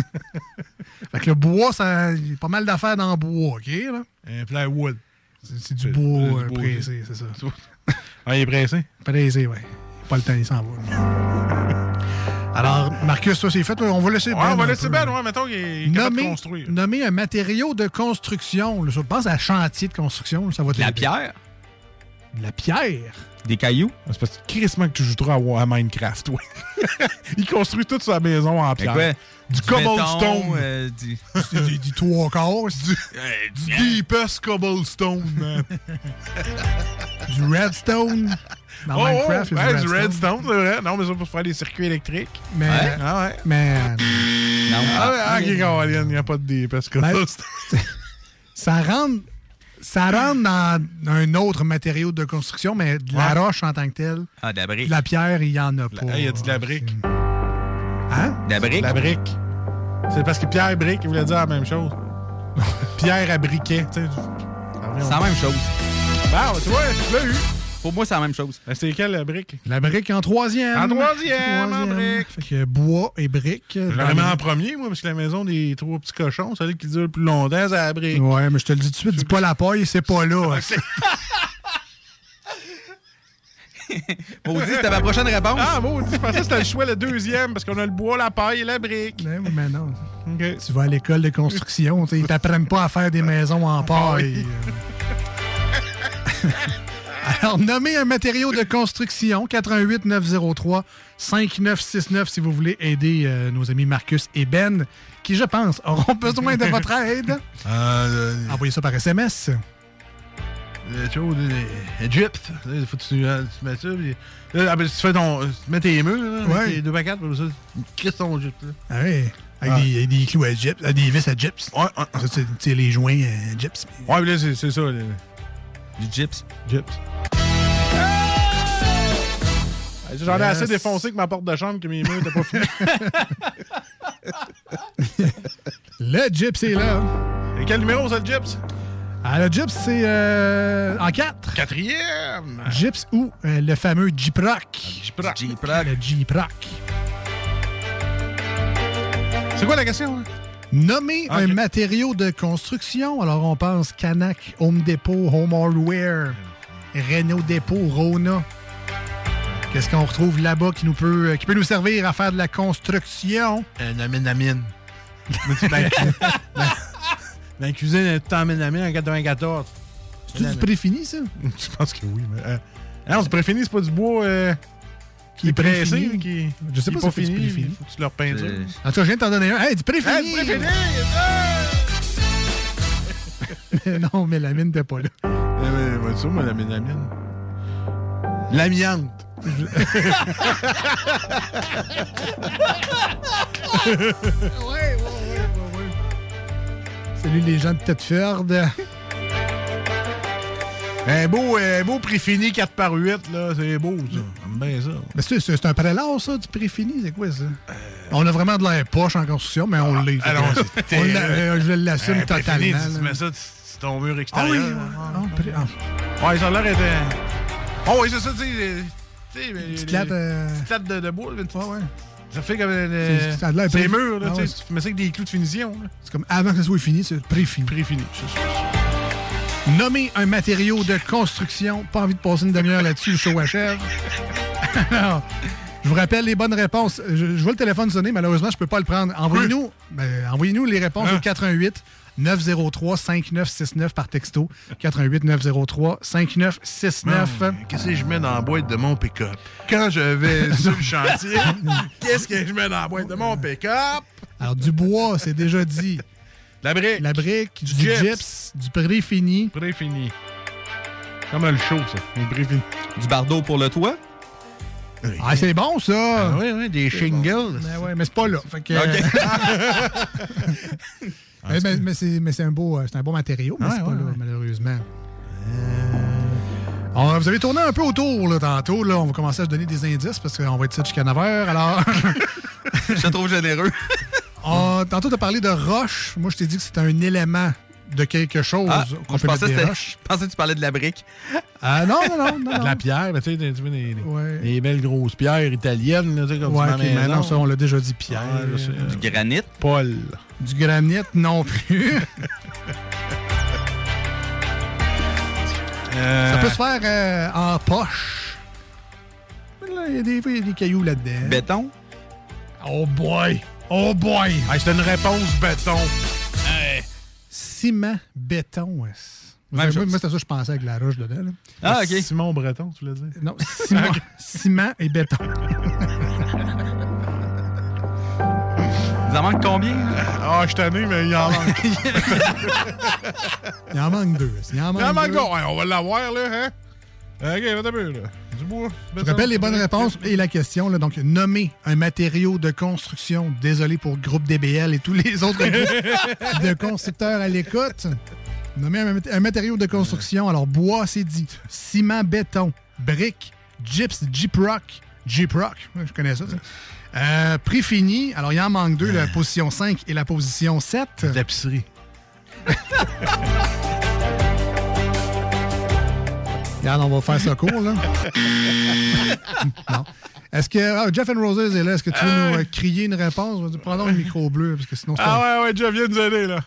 fait que le bois, ça. Il y a pas mal d'affaires dans le bois, OK? Là? Un plywood. C'est du bois euh, pressé, c'est ça. Ah, il est pressé? Pressé, oui. Pas le temps, il s'en va. Alors, Marcus, ça, c'est fait. On va laisser Ouais, Ben on va laisser peu. Ben, ouais, mettons qu'il est capable de construire. nommer un matériau de construction. là. Je pense à chantier de construction. là, Ça va La pierre? De la pierre? Des cailloux? C'est parce que crissement que tu joues trop à, à Minecraft, oui. il construit toute sa maison en pierre. Du, Du cobblestone. euh, du- du, du trois quarts. du, du deepest cobblestone, man. Du redstone. Dans Oh, Minecraft, oh, y a ouais, du du redstone. c'est vrai. Non, mais ça pour faire des circuits électriques. Mais, Ouais. Ah ouais. mais Non, Ah, ouais, ah, ok, il n'y a pas de D. Parce que Ben, ça rentre, ça rentre dans un autre matériau de construction, mais de la roche en tant que telle. Ah, de la brique. De la pierre, il n'y en a pas. Ah, il a dit de la brique? Hein? La brique? La brique. C'est parce que Pierre Brique, il voulait dire la même chose. Pierre à briquet, tu sais. C'est la même chose. Bah, tu vois, tu l'as eu. Pour moi, c'est la même chose. C'est quelle la brique? La brique en troisième. En troisième, en brique. Fait que bois et brique. Je l'aurais mis en premier, moi, parce que la maison des trois petits cochons, celle qui dure le plus longtemps, c'est la brique. Ouais, mais je te le dis tout de suite, dis pas la paille, c'est pas là. Maudit, c'était ma prochaine réponse. Ah, maudit, je pensais que c'était le choix le deuxième, parce qu'on a le bois, la paille et la brique. Mais, mais non. Tu vas à l'école de construction, tu sais, ils t'apprennent pas à faire des maisons en paille. Alors, nommez un matériau de construction, 88 903 5969 si vous voulez aider euh, nos amis Marcus et Ben, qui, je pense, auront besoin de votre aide. Envoyez ça par SMS. Le show de Egypte. Là, Faut que tu, euh, tu mets ça. Puis, là, ah, ben, tu fais ton. Tu mets tes murs, là, Ouais. tes deux paquettes, puis ça, tu crisses ton Egypte. Là? Ah oui, avec Ah. Des, des clous à gyps, euh, des vis à gyps. Ouais, Ça, c'est tu sais, les joints euh, gyps. Ouais, mais là, c'est c'est ça. là. Du gyps. Gyps. J'en ai Yes. assez défoncé que ma porte de chambre que mes murs n'étaient pas finis. Le gyps est là. Et quel numéro, ça, le Gyps? Ah, le gyps, c'est euh, en 4. Quatrième! Gyps ou euh, le fameux Gyproc. Gyproc. Le Gyproc. C'est quoi la question? hein? Nommez Ah, un matériau de construction. Alors, on pense Canac, Home Depot, Home Hardware, Renault Depot, Rona. Qu'est-ce qu'on retrouve là-bas qui, nous peut, euh, qui peut nous servir à faire de la construction? Un amine-amine. Dans la cuisine, un temps amine-amine en 94. C'est-tu du préfini, ça? Je pense que oui. Mais, euh, non, c'est préfini, c'est pas du bois euh, Qui est pressé. préfini? Qui, Je sais pas si c'est du préfini. Faut que tu leur peintures. En tout cas, je viens de t'en donner un. Hey, du préfini! Hey, du préfini! Mais non, mais la mine n'était pas là. Eh ben, ça, moi, l'amine-amine. L'amiante. Salut les gens de Tetford. Un beau, euh, beau préfini 4 par 8 là, c'est beau, ça. J'aime bien ça. Mais c'est, c'est un prélat, ça, du préfini? C'est quoi, ça? On a vraiment de l'air poche en construction, mais on l'est. Ah que, c'est on euh, je l'assume Un préfini, totalement. Tu, tu là. mets ça sur ton mur Ah oui, extérieur. ah, pré- ah. Ouais, ça a l'air d'être. un- Oh, oui, c'est ça, tu sais. euh, tu sais, mais Petite latte, euh, petite latte de, de là, tu- Ouais, ouais. Ça fait comme. C'est- Euh, ça a l'air c'est pré- murs, là, Ah tu ouais. sais. Tu mets ça avec des clous de finition, là. C'est comme avant que ça soit fini, c'est préfini. Préfini, c'est ça. Nommez un matériau de construction. Pas envie de passer une demi-heure là-dessus, le show achève. Alors, je vous rappelle les bonnes réponses. Je, je vois le téléphone sonner, malheureusement, je peux pas le prendre. Envoyez-nous ben, envoyez-nous les réponses Hein? au 88 903 5969 par texto. 88 903 5969. Man, Qu'est-ce que je mets dans la boîte de mon pick-up? Quand je vais sur le chantier, qu'est-ce que je mets dans la boîte de mon pick-up? Alors, du bois, c'est déjà dit. La brique. La brique, du, gyps. gyps, du préfini. Préfini. Comme le show, ça. Les préfini. Du bardeau pour le toit? Ah, c'est bon, ça! Ah oui, oui, des shingles. bon. Mais ouais, mais c'est pas là. Fait que, mais mais- mais c'est mais c'est un, beau, euh, c'est un bon matériau, mais c'est pas là, ouais. malheureusement. Alors, vous avez tourné un peu autour là, tantôt. Là. On va commencer à se donner des indices parce qu'on va être ça jusqu'à 9 h. Alors, Je te trouve généreux. Ah, tantôt, tu as parlé de roche. Moi, je t'ai dit que c'était un élément de quelque chose Ah, qu'on je, peut mettre des roches. je pensais que tu parlais de la brique. Ah non, non, non. non, De la pierre, mais tu sais, tu vois, des, des- Ouais. des belles grosses pierres italiennes, là, tu sais, comme Ouais, tu mais non, ça, on l'a déjà dit pierre. Sais. Du granit? Paul. Du granit non plus. Euh, Ça peut se faire euh, en poche. Il y, a des- il y a des cailloux là-dedans. Béton? Oh boy! Oh boy! Hey, C'était une réponse béton. Ciment, béton. ouais. Moi, Même moi, chose. moi, c'était ça que je pensais avec la roche dedans. là. Ah, ok. Simon Breton, tu voulais dire? Non, ciment, ciment et béton. en manque combien? Ah, je suis tanné, mais il en manque. Il en manque deux. Il en manque, il en manque deux? Ouais, on va l'avoir, là, hein? Ok, va peu, là. Du bois. Je rappelle les bonnes réponses et la question. Là, donc, nommer un matériau de construction. Désolé pour groupe DBL et tous les autres groupes de constructeurs à l'écoute. Nommer un, mat- un matériau de construction. Alors, bois, c'est dit. Ciment, béton, briques, gyps, Jeep-Rock. Jeep-Rock, ouais, je connais ça. ça. Euh, prix fini. Alors, il en manque deux, la position 5 et la position 7. L'épicerie. Regarde, on va faire ça court, là. non. Est-ce que. ah, Jeff and Roses est là. Est-ce que tu veux Ah nous euh, crier une réponse? Prenons le micro bleu, parce que sinon, Ah ouais, ouais, Jeff, viens nous aider, là.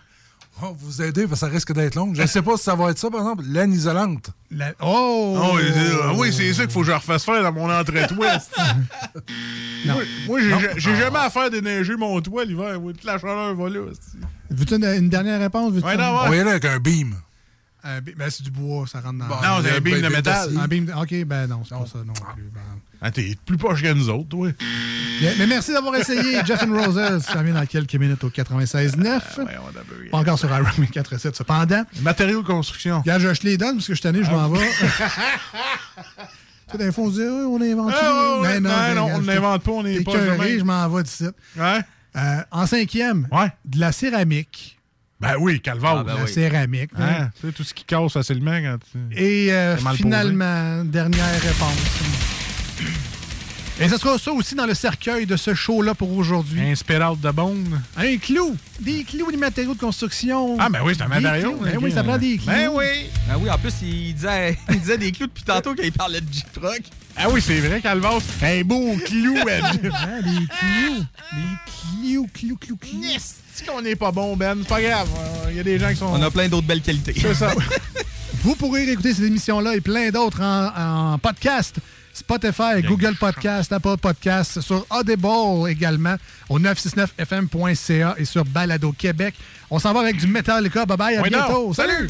Oh, vous aider, parce que ça risque d'être long. Je ne sais pas si ça va être ça, par exemple, laine isolante. La- Oh! Ah oui, c'est- ah oui, c'est ça qu'il faut que je refasse faire dans mon entrée toit. Non. Moi, moi, j'ai jamais à faire déneiger mon toit l'hiver. Toute la chaleur va là. Veux-tu une, une dernière réponse? Ouais, non, ouais. On va y aller avec un beam. Un bi- ben, c'est du bois, ça rentre dans. Bon, Non, c'est un beam de métal. Un beam de- Ok, ben non, c'est pas ça non plus. ben. Ah, T'es plus poche que nous autres, toi. Bien, mais merci d'avoir essayé Jeff and Roses. Ça vient dans quelques minutes au 96.9. Pas encore sur Iron 47. Cependant. Matériaux de construction. Regarde, je je les donne parce que je suis tanné, je m'en vais. Tu sais, des fois, on se dit, Ah, on invente. Ah, ouais, non, ben, non, regarde, on n'invente pas, on est pas jamais. je m'en vais d'ici. Ouais. Euh, en cinquième, de la céramique. Ben oui, calvaire. la céramique. Hein? hein. Tu sais, tout ce qui casse facilement quand tu... Et euh, posé. finalement, dernière réponse. Et ce sera ça aussi dans le cercueil de ce show-là pour aujourd'hui. Un spéral de bone. Un clou. Des clous, des matériaux de construction. Ah, ben oui, c'est un matériau. Ben oui, ça prend des clous. Ben oui! Ben oui, en plus, il disait, il disait des clous depuis tantôt quand il parlait de Jeep-Rock. Ah oui, c'est vrai, Calvas. Un beau clou, Ben. Ah, des clous. Des clous, clous, clous, clous. C'est qu'on n'est pas bon, Ben. C'est pas grave. Il y a des gens qui sont... On a plein d'autres belles qualités. C'est ça. Vous pourrez réécouter cette émission-là et plein d'autres en, en podcast. Spotify, Google Podcast, Apple Podcast, sur Audible également, au 969fm.ca et sur Balado Québec. On s'en va avec du Metallica. Bye bye, à Oui, non. bientôt. Salut!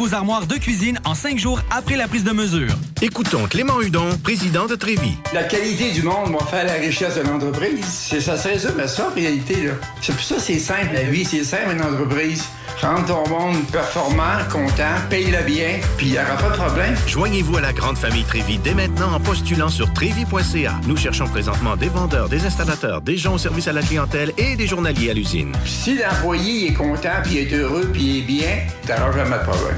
vos armoires de cuisine en cinq jours après la prise de mesure. Écoutons Clément Hudon, président de Trévis. La qualité du monde va faire la richesse de l'entreprise. C'est ça, c'est ça, mais ça, en réalité, là. C'est pour ça que c'est simple, la vie, c'est simple, une entreprise. Rendre ton monde performant, content, paye-le bien, puis il n'y aura pas de problème. Joignez-vous à la grande famille Trévis dès maintenant en postulant sur trévis.ca. Nous cherchons présentement des vendeurs, des installateurs, des gens au service à la clientèle et des journaliers à l'usine. Si l'employé est content, puis est heureux, puis est bien, t'auras jamais de problème.